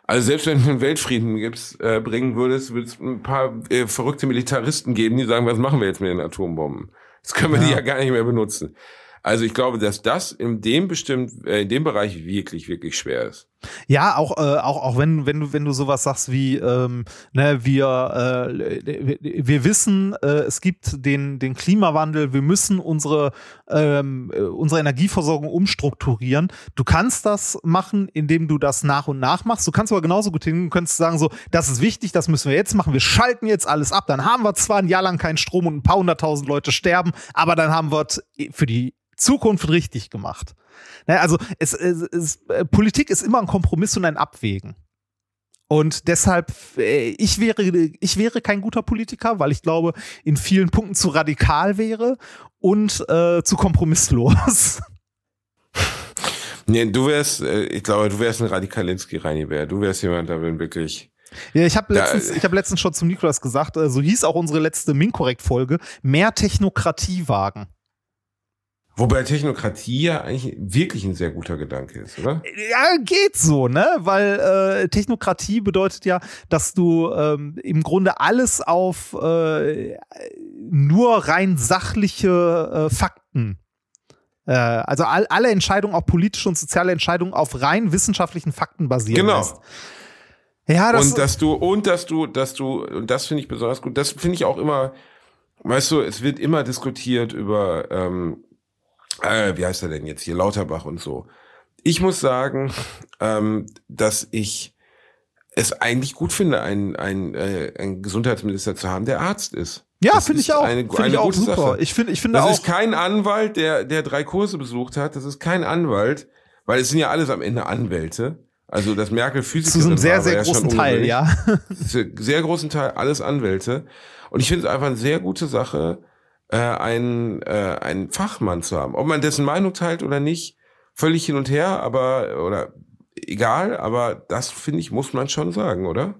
also selbst wenn du einen Weltfrieden gibst, äh, bringen würdest, würde es ein paar äh, verrückte Militaristen geben, die sagen, was machen wir jetzt mit den Atombomben? Das können wir ja. die ja gar nicht mehr benutzen. Also ich glaube, dass das in dem bestimmt, äh, in dem Bereich wirklich, wirklich schwer ist. Ja, auch, äh, auch, auch wenn, wenn du, wenn du sowas sagst wie, ähm, ne, wir, äh, wir wissen, äh, es gibt den, den Klimawandel, wir müssen unsere, ähm, äh, unsere Energieversorgung umstrukturieren. Du kannst das machen, indem du das nach und nach machst. Du kannst aber genauso gut hin, du könntest sagen so, das ist wichtig, das müssen wir jetzt machen, wir schalten jetzt alles ab, dann haben wir zwar ein Jahr lang keinen Strom und ein paar hunderttausend Leute sterben, aber dann haben wir für die Zukunft richtig gemacht. Naja, also es, es, es, äh, Politik ist immer ein Kompromiss und ein Abwägen. Und deshalb, äh, ich wäre, ich wäre kein guter Politiker, weil ich glaube, in vielen Punkten zu radikal wäre und äh, zu kompromisslos. Nee, du wärst, äh, ich glaube, du wärst ein Radikalinski, Reini Bär. Du wärst jemand, der will wirklich. Ja, ich habe letztens, ich hab letztens schon zum Nikolas gesagt, so hieß auch unsere letzte Minkorrekt-Folge, mehr Technokratie wagen. Wobei Technokratie ja eigentlich wirklich ein sehr guter Gedanke ist, oder? Ja, geht so, ne? Weil äh, Technokratie bedeutet ja, dass du ähm, im Grunde alles auf äh, nur rein sachliche äh, Fakten äh, also all, alle Entscheidungen, auch politische und soziale Entscheidungen, auf rein wissenschaftlichen Fakten basieren genau. lässt. Ja, das und dass du und dass du, dass du und das finde ich besonders gut. Das finde ich auch immer. Weißt du, es wird immer diskutiert über ähm, äh, wie heißt er denn jetzt hier, Lauterbach und so. Ich muss sagen, ähm, dass ich es eigentlich gut finde, einen, einen, äh, einen Gesundheitsminister zu haben, der Arzt ist. Ja, finde ich auch. Eine, find eine ich auch super. Sache. Ich finde, ich finde das auch. ist kein Anwalt, der, der drei Kurse besucht hat. Das ist kein Anwalt, weil es sind ja alles am Ende Anwälte. Also das Merkel Physiker. Zu einem sehr, sehr großen Teil, ja. sehr großen Teil alles Anwälte. Und ich finde es einfach eine sehr gute Sache, äh, einen, äh, einen Fachmann zu haben. Ob man dessen Meinung teilt oder nicht, völlig hin und her, aber, oder egal, aber das finde ich, muss man schon sagen, oder?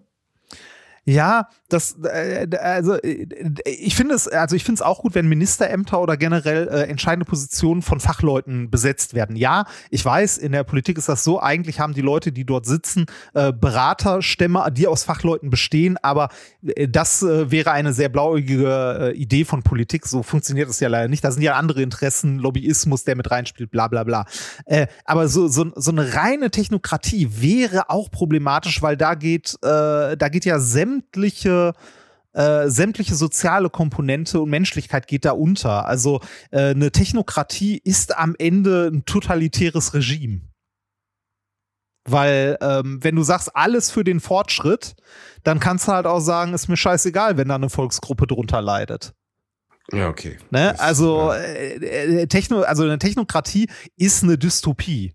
Ja, das, äh, also äh, ich finde es, also ich finde es auch gut, wenn Ministerämter oder generell äh, entscheidende Positionen von Fachleuten besetzt werden. Ja, ich weiß, in der Politik ist das so, eigentlich haben die Leute, die dort sitzen, äh, Beraterstämme, die aus Fachleuten bestehen, aber äh, das äh, wäre eine sehr blauäugige äh, Idee von Politik. So funktioniert es ja leider nicht. Da sind ja andere Interessen, Lobbyismus, der mit reinspielt, bla bla bla. Äh, aber so, so, so eine reine Technokratie wäre auch problematisch, weil da geht, äh, da geht ja sämtliche äh, sämtliche soziale Komponente und Menschlichkeit geht da unter. Also äh, eine Technokratie ist am Ende ein totalitäres Regime. Weil, ähm, wenn du sagst, alles für den Fortschritt, dann kannst du halt auch sagen, ist mir scheißegal, wenn da eine Volksgruppe drunter leidet. Ja, okay. Ne? Also, äh, äh, Techno, also eine Technokratie ist eine Dystopie.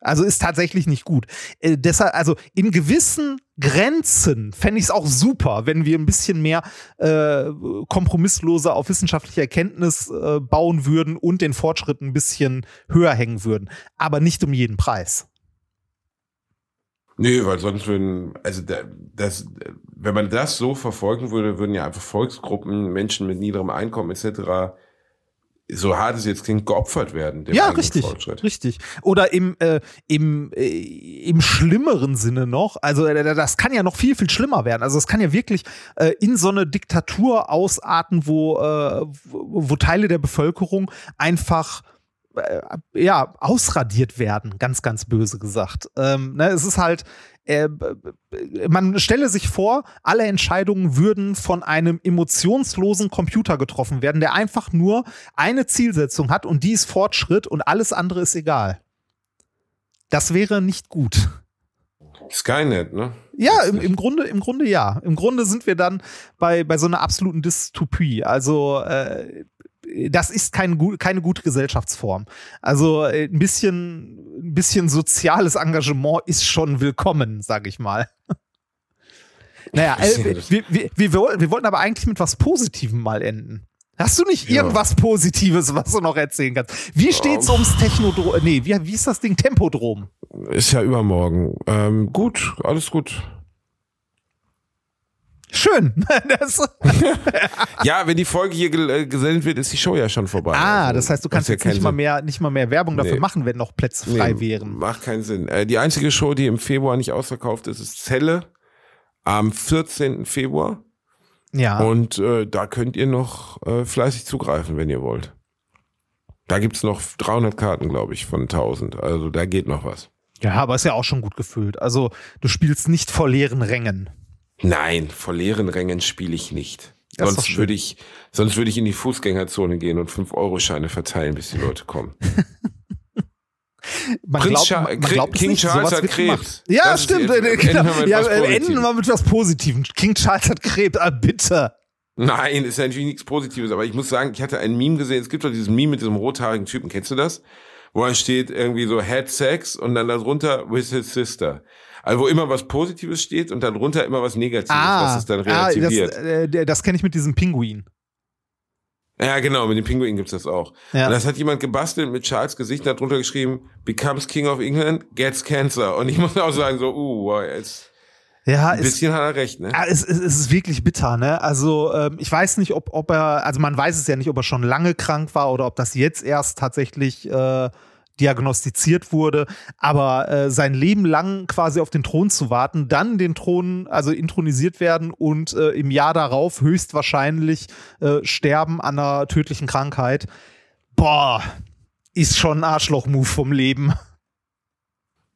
Also ist tatsächlich nicht gut. Äh, deshalb, also in gewissen Grenzen fände ich es auch super, wenn wir ein bisschen mehr äh, kompromissloser auf wissenschaftliche Erkenntnis äh, bauen würden und den Fortschritt ein bisschen höher hängen würden. Aber nicht um jeden Preis. Nee, weil sonst würden, also das, wenn man das so verfolgen würde, würden ja einfach Volksgruppen, Menschen mit niederem Einkommen etc so hart es jetzt klingt, geopfert werden. Ja, richtig, Fortschritt. richtig. Oder im, äh, im, äh, im schlimmeren Sinne noch, also äh, das kann ja noch viel, viel schlimmer werden. Also es kann ja wirklich äh, in so eine Diktatur ausarten, wo, äh, wo, wo Teile der Bevölkerung einfach äh, ja, ausradiert werden, ganz, ganz böse gesagt. Ähm, ne, es ist halt, äh, man stelle sich vor, alle Entscheidungen würden von einem emotionslosen Computer getroffen werden, der einfach nur eine Zielsetzung hat und die ist Fortschritt und alles andere ist egal. Das wäre nicht gut. Skynet, ne? Ja, im, im Grunde, im Grunde ja. Im Grunde sind wir dann bei, bei so einer absoluten Dystopie. Also äh, das ist kein, keine gute Gesellschaftsform. Also äh, ein bisschen, ein bisschen soziales Engagement ist schon willkommen, sag ich mal. Naja, äh, wir, wir, wir, wir wollten aber eigentlich mit was Positivem mal enden. Hast du nicht Ja. irgendwas Positives, was du noch erzählen kannst? Wie steht's ums Technodrom? Nee, wie, wie ist das Ding? Tempodrom. Ist ja übermorgen. Ähm, gut, alles gut. Schön. Ja, wenn die Folge hier äh, gesendet wird, ist die Show ja schon vorbei. Ah, Also, das heißt, du kannst ja jetzt keinen nicht mal, mehr, nicht mal mehr Werbung dafür Nee. machen, wenn noch Plätze frei Nee, wären. Macht keinen Sinn. Äh, die einzige Show, die im Februar nicht ausverkauft ist, ist Zelle am 14. Februar. Ja. Und äh, da könnt ihr noch äh, fleißig zugreifen, wenn ihr wollt. Da gibt's noch 300 Karten, glaube ich, von 1000. Also da geht noch was. ja, aber ist ja auch schon gut gefüllt. Also, du spielst nicht vor leeren Rängen. Nein, vor leeren Rängen spiele ich nicht. Das Sonst würde ich, sonst würde ich in die Fußgängerzone gehen und 5-Euro-Scheine verteilen, bis die Leute kommen. Man Prinz glaubt, man, glaubt King nicht, Charles hat Krebs. Ja, Das stimmt. äh, enden genau. Ja, enden wir mit was Positivem. King Charles hat Krebs. Ah, bitte. Nein, ist ja natürlich nichts Positives, aber ich muss sagen, ich hatte ein Meme gesehen. Es gibt doch dieses Meme mit diesem rothaarigen Typen, kennst du das? Wo dann steht irgendwie so had sex und dann darunter with his sister. Also wo immer was Positives steht und dann drunter immer was Negatives, was es dann ah, das, relativiert. äh, der- das kenne ich mit diesem Pinguin. ja, genau, mit dem Pinguin gibt's das auch. Ja. Und das hat jemand gebastelt mit Charles Gesicht und hat drunter geschrieben, becomes King of England, gets cancer. Und ich muss auch sagen, so, uh, jetzt Ja, ein bisschen hat er recht, ne? Ja, es, es, es ist wirklich bitter, ne? Also ähm, ich weiß nicht, ob, ob er, also man weiß es ja nicht, ob er schon lange krank war oder ob das jetzt erst tatsächlich äh, diagnostiziert wurde, aber äh, sein Leben lang quasi auf den Thron zu warten, dann den Thron, also intronisiert werden und äh, im Jahr darauf höchstwahrscheinlich äh, sterben an einer tödlichen Krankheit. Boah, ist schon ein Arschloch-Move vom Leben.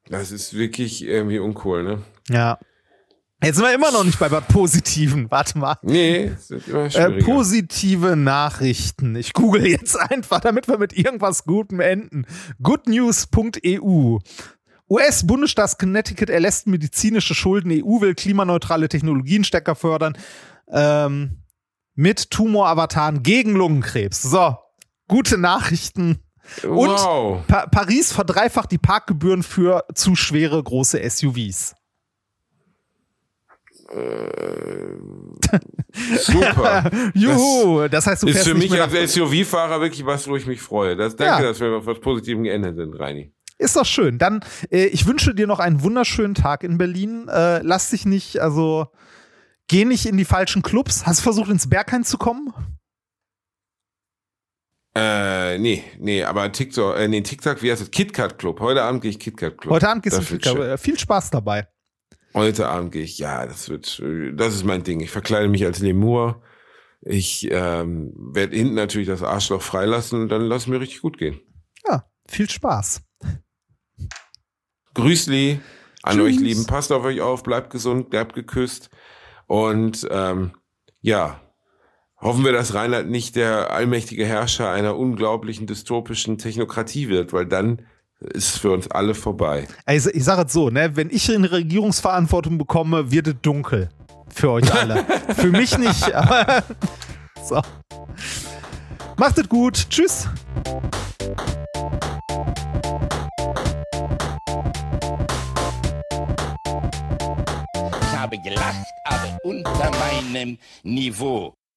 Das ist wirklich irgendwie uncool, ne? Ja. Jetzt sind wir immer noch nicht bei Positiven. Warte mal. Nee, Äh, positive Nachrichten. Ich google jetzt einfach, damit wir mit irgendwas Gutem enden. Goodnews.eu. US-Bundesstaat Connecticut erlässt medizinische Schulden. EU will klimaneutrale Technologien stärker fördern. Ähm, mit Tumoravataren gegen Lungenkrebs. So, gute Nachrichten. Und wow. Pa Paris verdreifacht die Parkgebühren für zu schwere große SUVs. Super. Juhu, das, heißt, du ist fährst für nicht mich als SUV-Fahrer wirklich was, wo ich mich freue. Das, danke, Ja. dass wir auf was Positivem geendet sind, Reini. Ist doch schön. Dann, äh, ich wünsche dir noch einen wunderschönen Tag in Berlin. Äh, lass dich nicht, also geh nicht in die falschen Clubs. Hast du versucht, ins Berghain zu kommen? Äh, nee, nee, aber TikTok, äh, nee, TikTok, wie heißt es? KitKat Club. Heute Abend gehe ich KitKat Club. Heute Abend gehst Das du viel, schön. äh, viel Spaß dabei. Heute Abend gehe ich, ja, das wird, das ist mein Ding. Ich verkleide mich als Lemur. Ich ähm, werde hinten natürlich das Arschloch freilassen und dann lass mir richtig gut gehen. Ja, viel Spaß. Grüßli an Tschüss. euch Lieben. Passt auf euch auf, bleibt gesund, bleibt geküsst. Und ähm, ja, hoffen wir, dass Reinhard nicht der allmächtige Herrscher einer unglaublichen dystopischen Technokratie wird, weil dann ist für uns alle vorbei. Also, ich sage es so, ne, wenn ich eine Regierungsverantwortung bekomme, wird es dunkel. Für euch alle. Für mich nicht, aber so. Macht es gut. Tschüss. Ich habe gelacht, aber unter meinem Niveau.